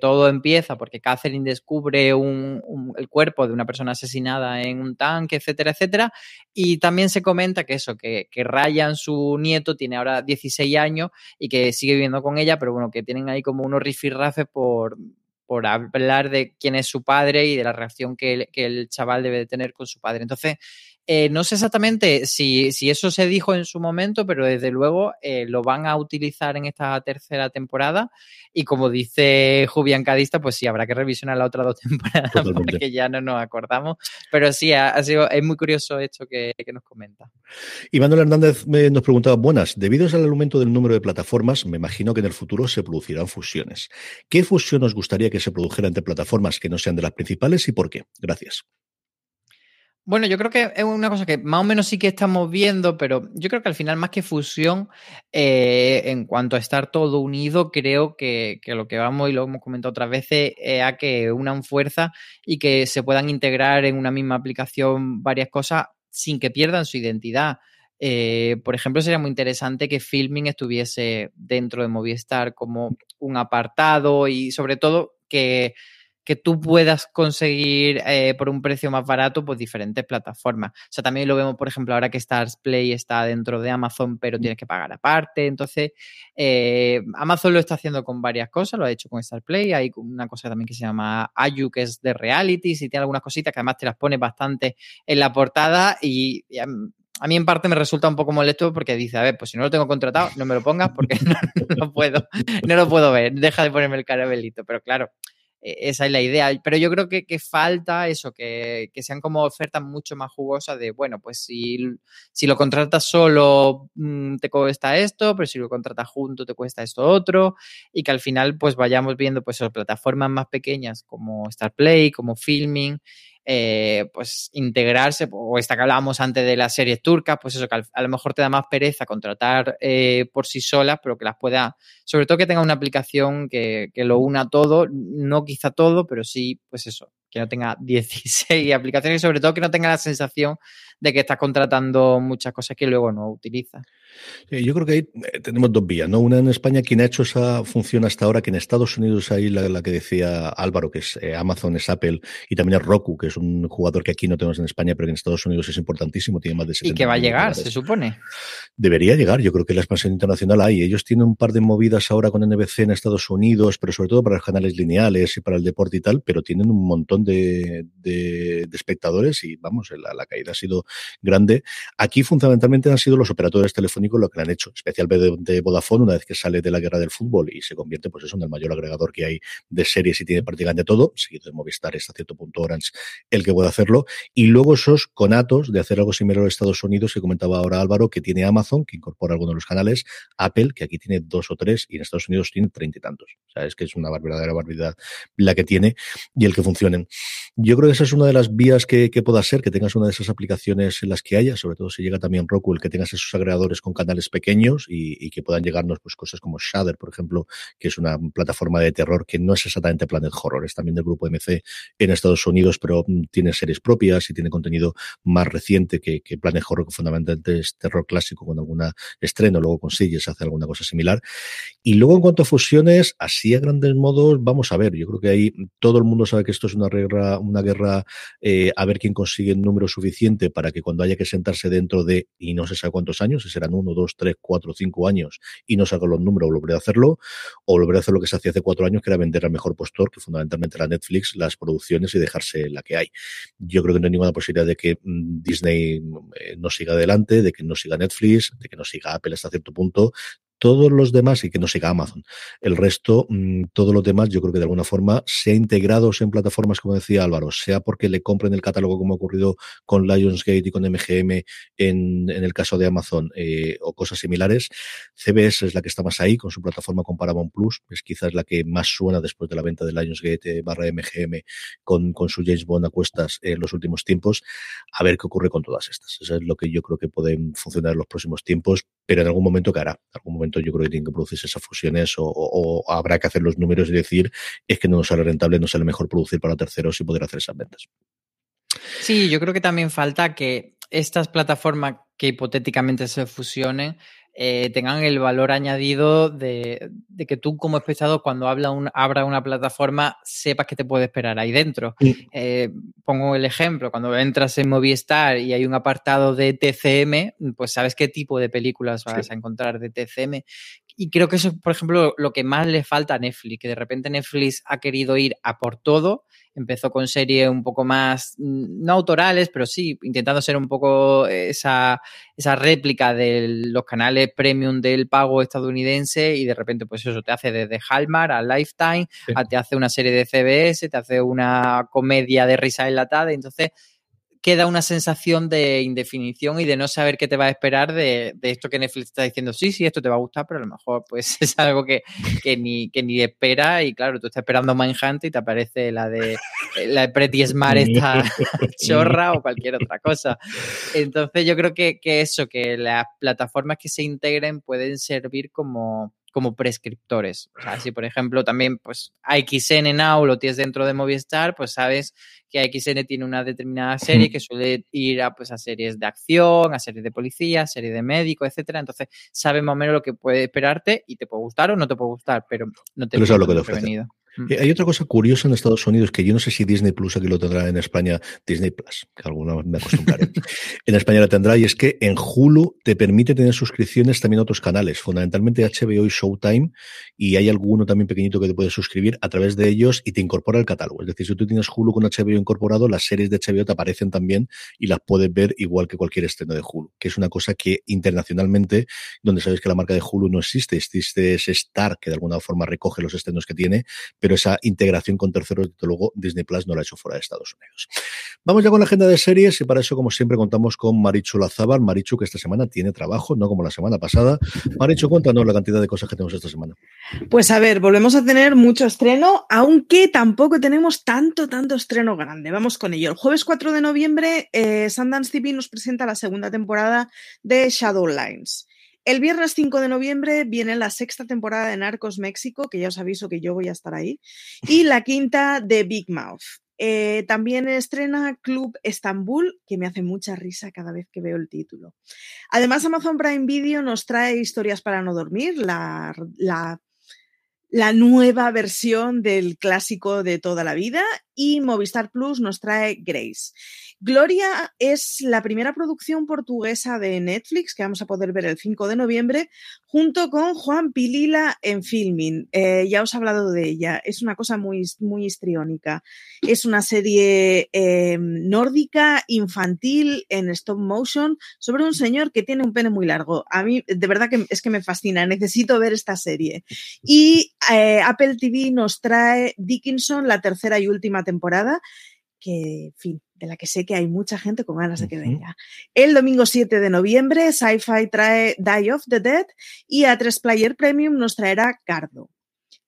todo empieza porque Catherine descubre el cuerpo de una persona asesinada en un tanque, etcétera, etcétera. Y también se comenta que eso, que, que Ryan, su nieto, tiene ahora 16 años y que sigue viviendo con ella, pero bueno, que tienen ahí como unos rifirrafes por, por hablar de quién es su padre y de la reacción que que el chaval debe de tener con su padre. Entonces, eh, no sé exactamente si, eso se dijo en su momento, pero desde luego eh, lo van a utilizar en esta tercera temporada. Y como dice Jubian Cadista, pues sí, habrá que revisionar la otra dos temporadas porque ya no nos acordamos. Pero sí, ha, sido, es muy curioso esto que, nos comenta. Y Manuel Hernández nos preguntaba, buenas, debido al aumento del número de plataformas, me imagino que en el futuro se producirán fusiones. ¿Qué fusión os gustaría que se produjera entre plataformas que no sean de las principales y por qué? Gracias. Bueno, yo creo que es una cosa que más o menos sí que estamos viendo, pero yo creo que al final, más que fusión, eh, en cuanto a estar todo unido, creo que, lo que vamos y lo hemos comentado otras veces es a que unan fuerza y que se puedan integrar en una misma aplicación varias cosas sin que pierdan su identidad. Eh, por ejemplo, sería muy interesante que Filming estuviese dentro de Movistar como un apartado y sobre todo que que tú puedas conseguir eh, por un precio más barato, pues diferentes plataformas. O sea, también lo vemos, por ejemplo, ahora que Stars Play está dentro de Amazon, pero mm. tienes que pagar aparte. Entonces, eh, Amazon lo está haciendo con varias cosas, lo ha hecho con Stars Play. Hay una cosa también que se llama Ayu, que es de reality, y tiene algunas cositas que además te las pone bastante en la portada y, a mí en parte me resulta un poco molesto porque dice, a ver, pues si no lo tengo contratado, no me lo pongas porque no, no puedo, no lo puedo ver, deja de ponerme el carabelito. Pero claro, esa es la idea. Pero yo creo que, falta eso, que, sean como ofertas mucho más jugosas de, bueno, pues si, si lo contratas solo mm, te cuesta esto, pero si lo contratas junto te cuesta esto otro, y que al final pues vayamos viendo pues plataformas más pequeñas como StarPlay, como Filming, eh, pues integrarse, o esta que hablábamos antes de las series turcas, pues eso, que a lo mejor te da más pereza contratar eh, por sí solas, pero que las pueda, sobre todo que tenga una aplicación que, que lo una todo, no quizá todo, pero sí, pues eso, que no tenga 16 aplicaciones y sobre todo que no tenga la sensación de que estás contratando muchas cosas que luego no utilizas. Yo creo que ahí eh, tenemos dos vías, ¿no? Una en España, quien ha hecho esa función hasta ahora, que en Estados Unidos ahí la, que decía Álvaro, que es eh, Amazon, es Apple, y también es Roku, que es un jugador que aquí no tenemos en España, pero que en Estados Unidos es importantísimo, tiene más de 60 Y que va a llegar, se supone. Debería llegar, yo creo que la expansión internacional hay. Ellos tienen un par de movidas ahora con NBC en Estados Unidos, pero sobre todo para los canales lineales y para el deporte y tal, pero tienen un montón de, espectadores y vamos, la, caída ha sido grande. Aquí fundamentalmente han sido los operadores telefónicos lo que han hecho, especialmente de Vodafone, una vez que sale de la guerra del fútbol y se convierte pues eso en el mayor agregador que hay de series y tiene prácticamente todo, seguido de Movistar hasta cierto punto Orange el que puede hacerlo, y luego esos conatos de hacer algo similar a Estados Unidos, que comentaba ahora Álvaro, que tiene Amazon, que incorpora algunos de los canales, Apple, que aquí tiene dos o tres, y en Estados Unidos tiene treinta y tantos. O sea, es que es una verdadera barbaridad la que tiene y el que funcionen. Yo creo que esa es una de las vías que, que pueda ser, que tengas una de esas aplicaciones en las que haya, sobre todo si llega también Roku, el que tengas esos agregadores con canales pequeños y, que puedan llegarnos pues cosas como Shudder, por ejemplo, que es una plataforma de terror que no es exactamente Planet Horror, es también del grupo MC en Estados Unidos, pero mm, tiene series propias y tiene contenido más reciente que, Planet Horror, que fundamentalmente es terror clásico con alguna estreno, luego consigues hacer alguna cosa similar. Y luego en cuanto a fusiones, así a grandes modos, vamos a ver, yo creo que ahí todo el mundo sabe que esto es una guerra, una guerra eh, a ver quién consigue el número suficiente para que cuando haya que sentarse dentro de, y no se sabe cuántos años, si serán uno, dos, tres, cuatro, cinco años y no sacan los números, volveré a hacerlo, o volveré a hacer lo que se hacía hace cuatro años, que era vender al mejor postor, que fundamentalmente era Netflix, las producciones y dejarse la que hay. Yo creo que no hay ninguna posibilidad de que mm, Disney eh, no siga adelante, de que no siga Netflix, de que no siga Apple hasta cierto punto todos los demás y que no siga Amazon. El resto, mm, todos los demás, yo creo que de alguna forma, sea integrados en plataformas, como decía Álvaro, sea porque le compren el catálogo como ha ocurrido con Lionsgate y con MGM en, en el caso de Amazon eh, o cosas similares. CBS es la que está más ahí con su plataforma con Paramount Plus, es quizás la que más suena después de la venta de Lionsgate eh, barra MGM con, con su James Bond a cuestas en los últimos tiempos. A ver qué ocurre con todas estas. Eso es lo que yo creo que pueden funcionar en los próximos tiempos, pero en algún momento hará. En algún momento yo creo que tienen que producirse esas fusiones o, habrá que hacer los números y decir es que no nos sale rentable, no sale mejor producir para terceros y poder hacer esas ventas. Sí, yo creo que también falta que estas plataformas que hipotéticamente se fusionen eh, tengan el valor añadido de, que tú como espectador cuando habla un, abra una plataforma sepas que te puede esperar ahí dentro. Eh, pongo el ejemplo, cuando entras en Movistar y hay un apartado de TCM, pues sabes qué tipo de películas vas a encontrar de TCM. Y creo que eso es, por ejemplo, lo que más le falta a Netflix, que de repente Netflix ha querido ir a por todo empezó con series un poco más, mm, no autorales, pero sí, intentando ser un poco esa, esa réplica de los canales premium del pago estadounidense y de repente pues eso te hace desde Hallmark a Lifetime, te hace una serie de CBS, te hace una comedia de risa enlatada, entonces queda una sensación de indefinición y de no saber qué te va a esperar de, esto que Netflix está diciendo, sí, sí, esto te va a gustar, pero a lo mejor pues es algo que, ni, que ni espera y claro, tú estás esperando Mindhunt y te aparece la de la de Pretty Smart esta chorra o cualquier otra cosa. Entonces yo creo que, que eso, que las plataformas que se integren pueden servir como como prescriptores. O sea, si por ejemplo también pues AXN Now lo tienes dentro de Movistar, pues sabes que AXN tiene una determinada serie que suele ir a pues a series de acción, a series de policía, series de médico, etcétera. Entonces sabes más o menos lo que puede esperarte y te puede gustar o no te puede gustar, pero no te pero lo que te prevenido. Mm. Eh, hay otra cosa curiosa en Estados Unidos que yo no sé si Disney Plus aquí lo tendrá en España, Disney Plus, que alguna vez me acostumbraré. en España la tendrá y es que en Hulu te permite tener suscripciones también a otros canales, fundamentalmente HBO y Showtime, y hay alguno también pequeñito que te puedes suscribir a través de ellos y te incorpora el catálogo. Es decir, si tú tienes Hulu con HBO incorporado, las series de HBO aparecen también y las puedes ver igual que cualquier estreno de Hulu, que es una cosa que internacionalmente, donde sabes que la marca de Hulu no existe, existe ese Star que de alguna forma recoge los estrenos que tiene, pero esa integración con terceros, desde luego, Disney Plus no la ha hecho fuera de Estados Unidos. Vamos ya con la agenda de series y para eso, como siempre, contamos con Marichu Lazábal. Marichu, que esta semana tiene trabajo, no como la semana pasada. Marichu, cuéntanos la cantidad de cosas que tenemos esta semana. Pues a ver, volvemos a tener mucho estreno, aunque tampoco tenemos tanto, tanto estreno grande. Vamos con ello. El jueves 4 de noviembre, eh, Sundance TV nos presenta la segunda temporada de Shadowlines. El viernes 5 de noviembre viene la sexta temporada de Narcos México, que ya os aviso que yo voy a estar ahí, y la quinta de Big Mouth. Eh, también estrena Club Estambul, que me hace mucha risa cada vez que veo el título. Además, Amazon Prime Video nos trae historias para no dormir, la, la la nueva versión del clásico de toda la vida y Movistar Plus nos trae Grace. Gloria es la primera producción portuguesa de Netflix que vamos a poder ver el 5 de noviembre junto con Juan Pilila en filming. Eh, ya os he hablado de ella. Es una cosa muy, muy histriónica. Es una serie eh, nórdica, infantil, en stop motion, sobre un señor que tiene un pene muy largo. A mí, de verdad que es que me fascina. Necesito ver esta serie. Y eh, Apple TV nos trae Dickinson, la tercera y última temporada que, en fin, de la que sé que hay mucha gente con ganas de que venga. El domingo 7 de noviembre, Sci-Fi trae Die of the Dead y a 3 Player Premium nos traerá Cardo.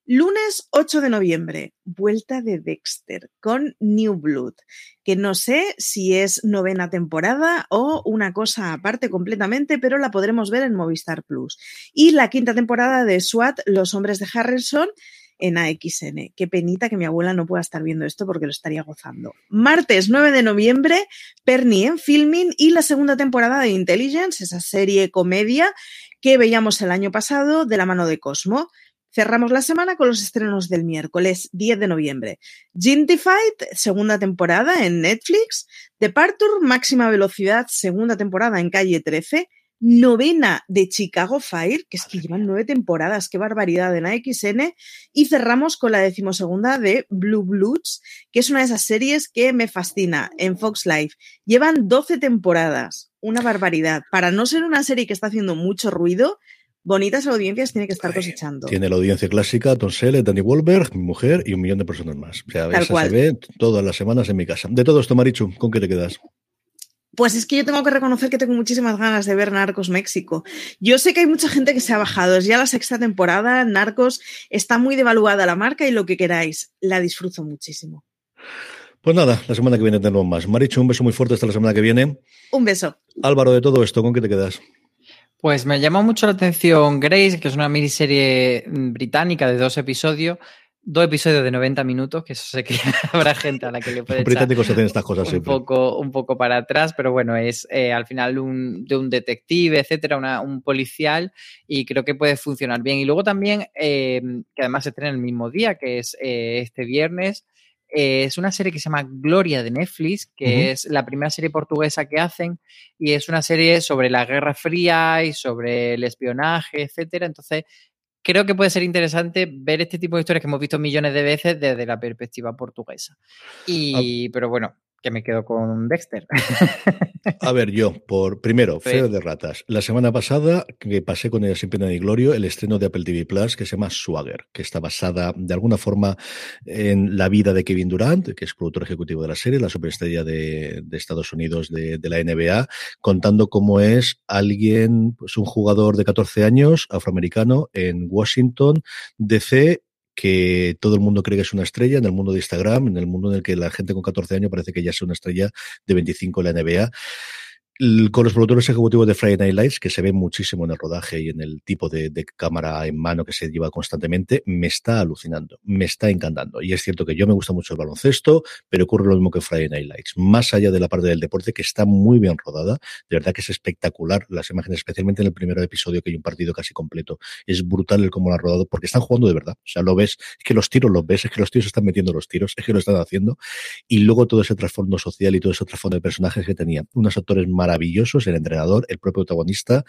Lunes 8 de noviembre, vuelta de Dexter con New Blood, que no sé si es novena temporada o una cosa aparte completamente, pero la podremos ver en Movistar Plus. Y la quinta temporada de SWAT, Los Hombres de Harrison, en AXN. Qué penita que mi abuela no pueda estar viendo esto porque lo estaría gozando. Martes 9 de noviembre, Pernie en Filming y la segunda temporada de Intelligence, esa serie comedia que veíamos el año pasado de la mano de Cosmo. Cerramos la semana con los estrenos del miércoles 10 de noviembre. Gintified, segunda temporada en Netflix. Departure, máxima velocidad, segunda temporada en calle 13. Novena de Chicago Fire, que es que llevan nueve temporadas, qué barbaridad en AXN, y cerramos con la decimosegunda de Blue Bloods, que es una de esas series que me fascina en Fox Life. Llevan 12 temporadas, una barbaridad. Para no ser una serie que está haciendo mucho ruido, bonitas audiencias tiene que estar cosechando. Tiene la audiencia clásica, Tom Selleck, Danny Wahlberg, mi mujer y un millón de personas más. O sea, Tal esa cual. se ve todas las semanas en mi casa. De todo esto, Marichu, ¿con qué te quedas? Pues es que yo tengo que reconocer que tengo muchísimas ganas de ver Narcos México. Yo sé que hay mucha gente que se ha bajado, es ya la sexta temporada, Narcos está muy devaluada la marca y lo que queráis, la disfruto muchísimo. Pues nada, la semana que viene tenemos más. Marichu, un beso muy fuerte hasta la semana que viene. Un beso. Álvaro, de todo esto, ¿con qué te quedas? Pues me llama mucho la atención Grace, que es una miniserie mm, británica de dos episodios, dos episodios de 90 minutos, que eso sé que habrá gente a la que le puede echar estas cosas un siempre. poco, un poco para atrás, pero bueno, es eh, al final un, de un detective, etcétera, una- un policial, y creo que puede funcionar bien. Y luego también, eh, que además se estrena el mismo día, que es eh, este viernes, eh, es una serie que se llama Gloria de Netflix, que Ujú. es la primera serie portuguesa que hacen, y es una serie sobre la Guerra Fría y sobre el espionaje, etcétera. Entonces, creo que puede ser interesante ver este tipo de historias que hemos visto millones de veces desde la perspectiva portuguesa. Y, pero bueno, que me quedo con Dexter. A ver, yo, por primero, Sí. Feo de Ratas. La semana pasada, que pasé con ella sin pena ni glorio, el estreno de Apple TV Plus, que se llama Swagger, que está basada de alguna forma en la vida de Kevin Durant, que es productor ejecutivo de la serie, la superestrella de, de Estados Unidos de, de la NBA, contando cómo es alguien, pues un jugador de 14 años, afroamericano, en Washington, DC, que todo el mundo cree que es una estrella en el mundo de Instagram, en el mundo en el que la gente con 14 años parece que ya es una estrella de 25 en la NBA. Con los productores ejecutivos de Friday Night Lights, que se ve muchísimo en el rodaje y en el tipo de, de cámara en mano que se lleva constantemente, me está alucinando, me está encantando. Y es cierto que yo me gusta mucho el baloncesto, pero ocurre lo mismo que Friday Night Lights. Más allá de la parte del deporte, que está muy bien rodada, de verdad que es espectacular las imágenes, especialmente en el primer episodio, que hay un partido casi completo. Es brutal el cómo lo han rodado, porque están jugando de verdad. O sea, lo ves, es que los tiros los ves, es que los tíos están metiendo los tiros, es que lo están haciendo. Y luego todo ese trasfondo social y todo ese trasfondo de personajes que tenía. Unos actores maravillosos, el entrenador, el propio protagonista,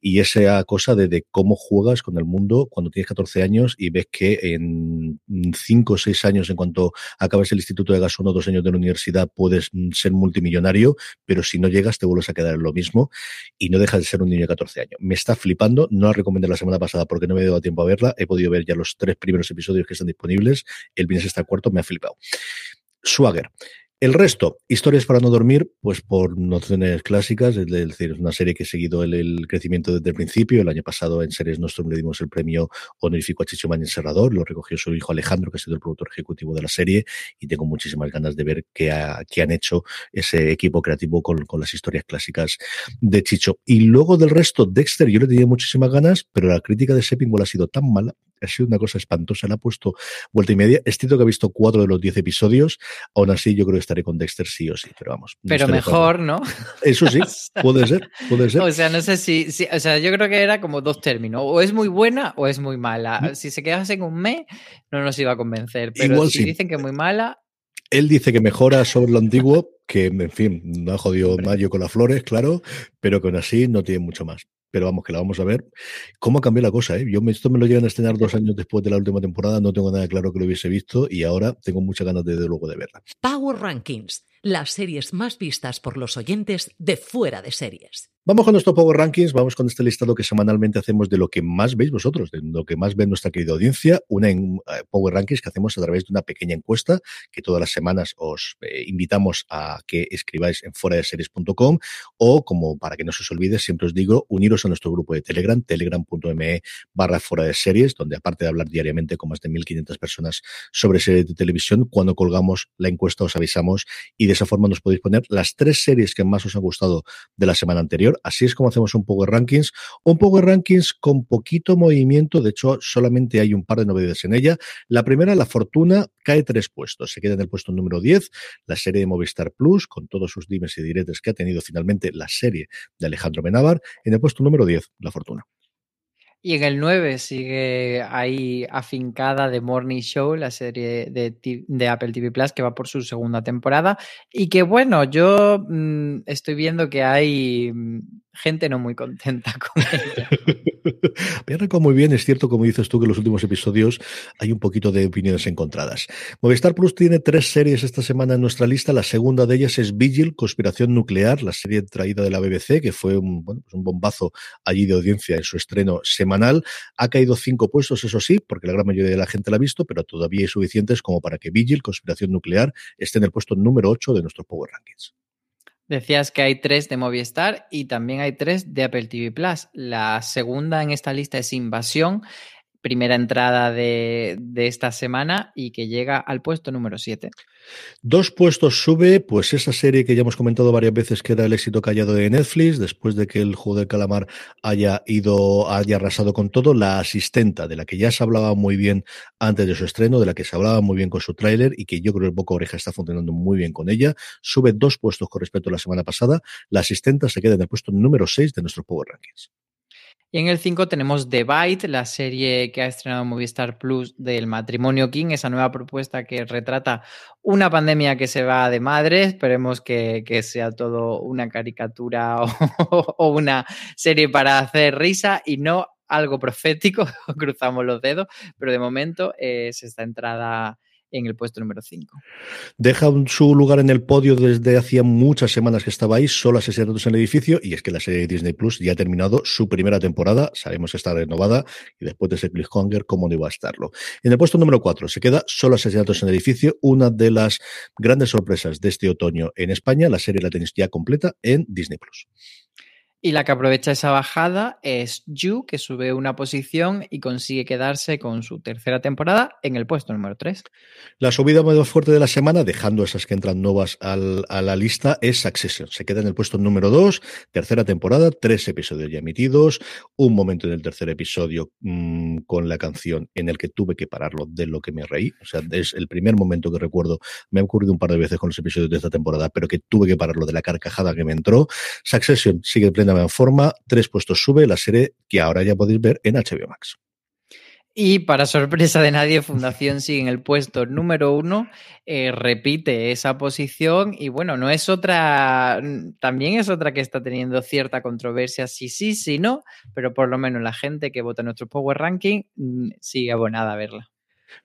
y esa cosa de, de cómo juegas con el mundo cuando tienes 14 años y ves que en 5 o 6 años, en cuanto acabes el instituto de gas, uno dos años de la universidad, puedes mm, ser multimillonario, pero si no llegas te vuelves a quedar en lo mismo y no dejas de ser un niño de 14 años. Me está flipando, no la recomendé la semana pasada porque no me he dado tiempo a verla, he podido ver ya los tres primeros episodios que están disponibles, el viernes está cuarto, me ha flipado. Swagger. El resto, historias para no dormir, pues por nociones clásicas, es decir, es una serie que he seguido el, crecimiento desde el principio. El año pasado en Series Nostrum le dimos el premio honorífico a Chicho Mañez Serrador, lo recogió su hijo Alejandro, que ha sido el productor ejecutivo de la serie, y tengo muchísimas ganas de ver qué, ha- qué han hecho ese equipo creativo con, con las historias clásicas de Chicho. Y luego del resto, Dexter, yo le tenía muchísimas ganas, pero la crítica de Seppingwell ha sido tan mala, ha sido una cosa espantosa, le ha puesto vuelta y media. Es cierto que ha visto cuatro de los diez episodios, aún así yo creo que estaré con Dexter sí o sí, pero vamos. no Pero mejor, ¿no? Eso sí, puede ser, puede ser. O sea, no sé si, si- O sea, yo creo que era como dos términos. O es muy buena o es muy mala. Si se quedase en un mes, no nos iba a convencer. Pero Igual si sí. dicen que es muy mala, Él dice que mejora sobre lo antiguo, que en fin, no ha jodido. Mayo con las flores, claro, pero que aún así no tiene mucho más. Pero vamos, que la vamos a ver. ¿Cómo ha cambiado la cosa? Eh? Yo me, esto me lo llegan a estrenar dos años después de la última temporada, no tengo nada claro que lo hubiese visto y ahora tengo muchas ganas de, de luego de verla. Power Rankings, las series más vistas por los oyentes de fuera de series. Vamos con nuestro Power Rankings, vamos con este listado que semanalmente hacemos de lo que más veis vosotros, de lo que más ve nuestra querida audiencia, una en, eh, Power Rankings que hacemos a través de una pequeña encuesta que todas las semanas os eh, invitamos a que escribáis en fuera de series.com o como para que no se os olvide, siempre os digo, uniros a nuestro grupo de Telegram, telegram.me barra fuera de series, donde aparte de hablar diariamente con más de 1500 personas sobre series de televisión, cuando colgamos la encuesta os avisamos y de esa forma nos podéis poner las tres series que más os han gustado de la semana anterior. Así es como hacemos un Power Rankings. Un Power Rankings con poquito movimiento. De hecho, solamente hay un par de novedades en ella. La primera, La Fortuna, cae tres puestos. Se queda en el puesto número 10. La serie de Movistar Plus, con todos sus dimes y diretes que ha tenido finalmente la serie de Alejandro Benavar. En el puesto número 10, La Fortuna. Y en el 9 sigue ahí afincada The Morning Show, la serie de, de Apple TV Plus, que va por su segunda temporada. Y que bueno, yo mm, estoy viendo que hay, mm, gente no muy contenta con ella. Me arrancado muy bien, es cierto, como dices tú, que en los últimos episodios hay un poquito de opiniones encontradas. Movistar Plus tiene tres series esta semana en nuestra lista. La segunda de ellas es Vigil, Conspiración Nuclear, la serie traída de la BBC, que fue un, bueno, pues un bombazo allí de audiencia en su estreno Ha caído cinco puestos, eso sí, porque la gran mayoría de la gente la ha visto, pero todavía hay suficientes como para que Vigil, Conspiración Nuclear, esté en el puesto número 8 de nuestros Power Rankings. Decías que hay tres de Movistar y también hay tres de Apple TV Plus. La segunda en esta lista es Invasión, primera entrada de, esta semana y que llega al puesto número 7. Dos puestos sube, pues esa serie que ya hemos comentado varias veces que era el éxito callado de Netflix, después de que el juego del calamar haya ido, haya arrasado con todo, la asistenta, de la que ya se hablaba muy bien antes de su estreno, de la que se hablaba muy bien con su tráiler y que yo creo que el Boca Oreja está funcionando muy bien con ella, sube dos puestos con respecto a la semana pasada, la asistenta se queda en el puesto número 6 de nuestros Power Rankings. Y en el 5 tenemos The Bite, la serie que ha estrenado Movistar Plus del matrimonio King, esa nueva propuesta que retrata una pandemia que se va de madre. Esperemos que, que sea todo una caricatura o, o, una serie para hacer risa y no algo profético. Cruzamos los dedos, pero de momento es esta entrada en el puesto número 5. Deja su lugar en el podio desde hacía muchas semanas que estaba ahí, solo asesinatos en el edificio, y es que la serie de Disney Plus ya ha terminado su primera temporada, sabemos que está renovada, y después de ese cliffhanger, ¿cómo no iba a estarlo? En el puesto número 4 se queda solo asesinatos en el edificio, una de las grandes sorpresas de este otoño en España, la serie la tenéis ya completa en Disney Plus. Y la que aprovecha esa bajada es Yu, que sube una posición y consigue quedarse con su tercera temporada en el puesto número 3. La subida más fuerte de la semana, dejando esas que entran nuevas al, a la lista, es Succession. Se queda en el puesto número 2, tercera temporada, tres episodios ya emitidos, un momento en el tercer episodio mmm, con la canción en el que tuve que pararlo de lo que me reí. O sea, es el primer momento que recuerdo, me ha ocurrido un par de veces con los episodios de esta temporada, pero que tuve que pararlo de la carcajada que me entró. Succession sigue plena en forma, tres puestos sube la serie que ahora ya podéis ver en HBO Max. Y para sorpresa de nadie, Fundación sigue en el puesto número uno, eh, repite esa posición y bueno, no es otra, también es otra que está teniendo cierta controversia, sí, sí, sí, no, pero por lo menos la gente que vota nuestro Power Ranking mm, sigue abonada a verla.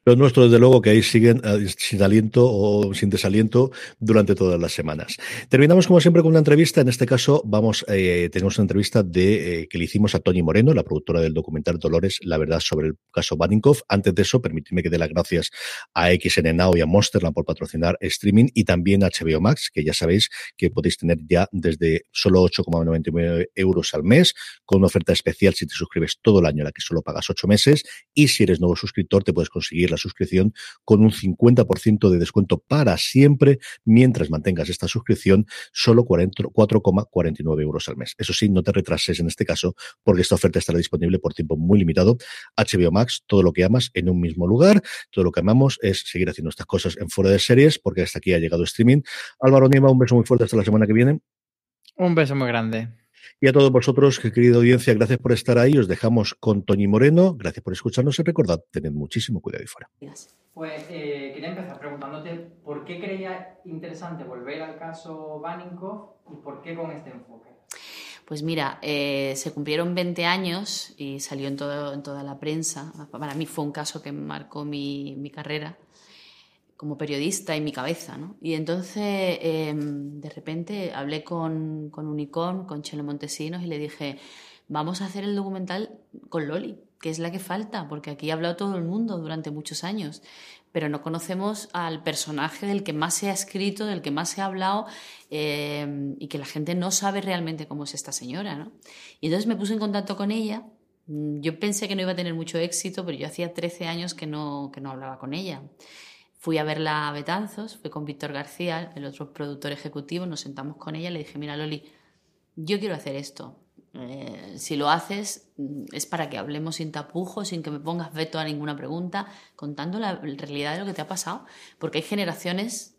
Los nuestros, desde luego, que ahí siguen uh, sin aliento o sin desaliento durante todas las semanas. Terminamos, como siempre, con una entrevista. En este caso, vamos, eh, tenemos una entrevista de, eh, que le hicimos a Tony Moreno, la productora del documental Dolores, la verdad sobre el caso Baninkoff. Antes de eso, permíteme que dé las gracias a XN Now y a Monsterland por patrocinar streaming y también a HBO Max, que ya sabéis que podéis tener ya desde solo 8,99 euros al mes, con una oferta especial si te suscribes todo el año, la que solo pagas 8 meses. Y si eres nuevo suscriptor, te puedes conseguir la suscripción con un 50% de descuento para siempre mientras mantengas esta suscripción solo 4,49 euros al mes. Eso sí, no te retrases en este caso porque esta oferta estará disponible por tiempo muy limitado. HBO Max, todo lo que amas en un mismo lugar. Todo lo que amamos es seguir haciendo estas cosas en fuera de series porque hasta aquí ha llegado streaming. Álvaro Niema, un beso muy fuerte hasta la semana que viene. Un beso muy grande. Y a todos vosotros, querida audiencia, gracias por estar ahí. Os dejamos con Toñi Moreno. Gracias por escucharnos y recordad, tened muchísimo cuidado ahí fuera. Pues eh, quería empezar preguntándote por qué creía interesante volver al caso Baninkoff y por qué con este enfoque. Pues mira, eh, se cumplieron 20 años y salió en, todo, en, toda la prensa. Para mí fue un caso que marcó mi, mi carrera como periodista en mi cabeza, ¿no? Y entonces, eh, de repente, hablé con, con Unicom, con Chelo Montesinos, y le dije, vamos a hacer el documental con Loli, que es la que falta, porque aquí ha hablado todo el mundo durante muchos años, pero no conocemos al personaje del que más se ha escrito, del que más se ha hablado, eh, y que la gente no sabe realmente cómo es esta señora, ¿no? Y entonces me puse en contacto con ella. Yo pensé que no iba a tener mucho éxito, pero yo hacía 13 años que no, que no hablaba con ella. Fui a verla a Betanzos, fui con Víctor García, el otro productor ejecutivo, nos sentamos con ella y le dije, mira Loli, yo quiero hacer esto. Eh, si lo haces es para que hablemos sin tapujos, sin que me pongas veto a ninguna pregunta, contando la realidad de lo que te ha pasado, porque hay generaciones,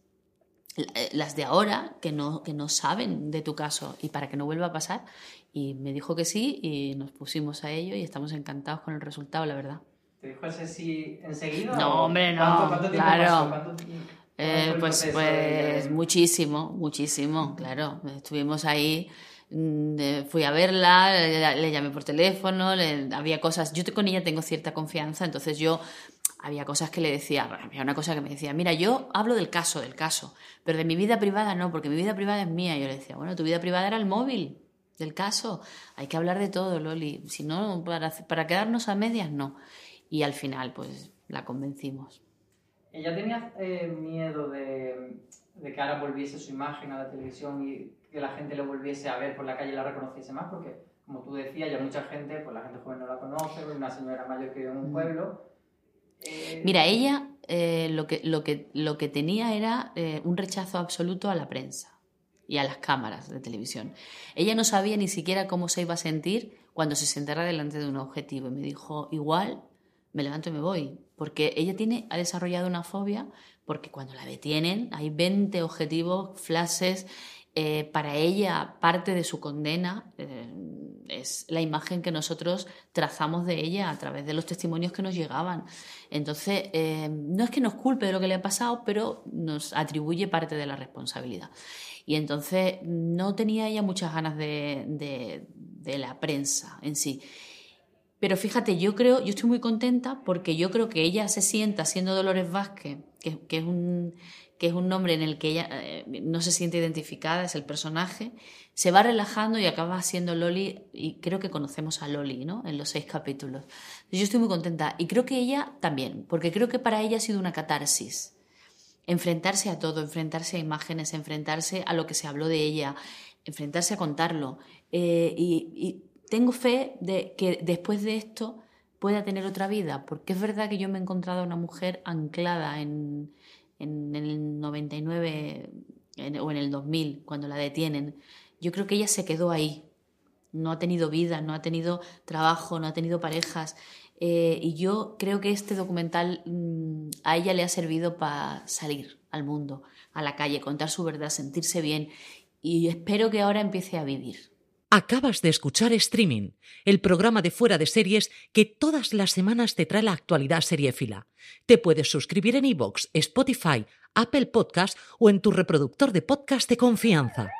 las de ahora, que no, que no saben de tu caso y para que no vuelva a pasar. Y me dijo que sí y nos pusimos a ello y estamos encantados con el resultado, la verdad. ¿Te dijo ese sí enseguida? No, hombre, no. ¿Cuánto, cuánto tiempo claro. pasó? ¿Cuánto, eh, pues, pues muchísimo, muchísimo, claro. Estuvimos ahí mm, fui a verla, le, llamé por teléfono, había cosas, yo con ella tengo cierta confianza, entonces yo había cosas que le decía, había una cosa que me decía, mira, yo hablo del caso, del caso, pero de mi vida privada no, porque mi vida privada es mía. Yo le decía, bueno, tu vida privada era el móvil del caso, hay que hablar de todo, Loli, si no, para, para quedarnos a medias, no. Y al final, pues, la convencimos. ¿Ella tenía eh, miedo de, de, que ahora volviese su imagen a la televisión y que la gente lo volviese a ver por la calle y la reconociese más? Porque, como tú decías, ya mucha gente, pues la gente joven no la conoce, una señora mayor que vive en un mm. pueblo eh, Mira, ella eh, lo, que, lo, que, lo que tenía era eh, un rechazo absoluto a la prensa y a las cámaras de televisión. Ella no sabía ni siquiera cómo se iba a sentir cuando se sentara delante de un objetivo y me dijo, igual me levanto y me voy, porque ella tiene, ha desarrollado una fobia porque cuando la detienen hay 20 objetivos, flashes eh, para ella parte de su condena eh, es la imagen que nosotros trazamos de ella a través de los testimonios que nos llegaban. Entonces, eh, no es que nos culpe de lo que le ha pasado, pero nos atribuye parte de la responsabilidad. Y entonces no tenía ella muchas ganas de, la prensa en sí. Pero fíjate, yo creo, yo estoy muy contenta porque yo creo que ella se sienta siendo Dolores Vázquez, que es un que es un nombre en el que ella eh, no se siente identificada, es el personaje, se va relajando y acaba siendo Loli, y creo que conocemos a Loli, ¿no? En los seis capítulos. Yo estoy muy contenta y creo que ella también, porque creo que para ella ha sido una catarsis. Enfrentarse a todo, enfrentarse a imágenes, enfrentarse a lo que se habló de ella, enfrentarse a contarlo. Eh, y tengo fe de que después de esto pueda tener otra vida, porque es verdad que yo me he encontrado una mujer anclada en, en, el 99 o en el 2000, cuando la detienen, yo creo que ella se quedó ahí. No ha tenido vida, no ha tenido trabajo, no ha tenido parejas. Eh, y yo creo que este documental mm, a ella le ha servido para salir al mundo, a la calle, contar su verdad, sentirse bien. Y espero que ahora empiece a vivir. Acabas de escuchar Streaming, el programa de fuera de series que todas las semanas te trae la actualidad seriéfila. Te puedes suscribir en iVoox, Spotify, Apple Podcast o en tu reproductor de podcast de confianza.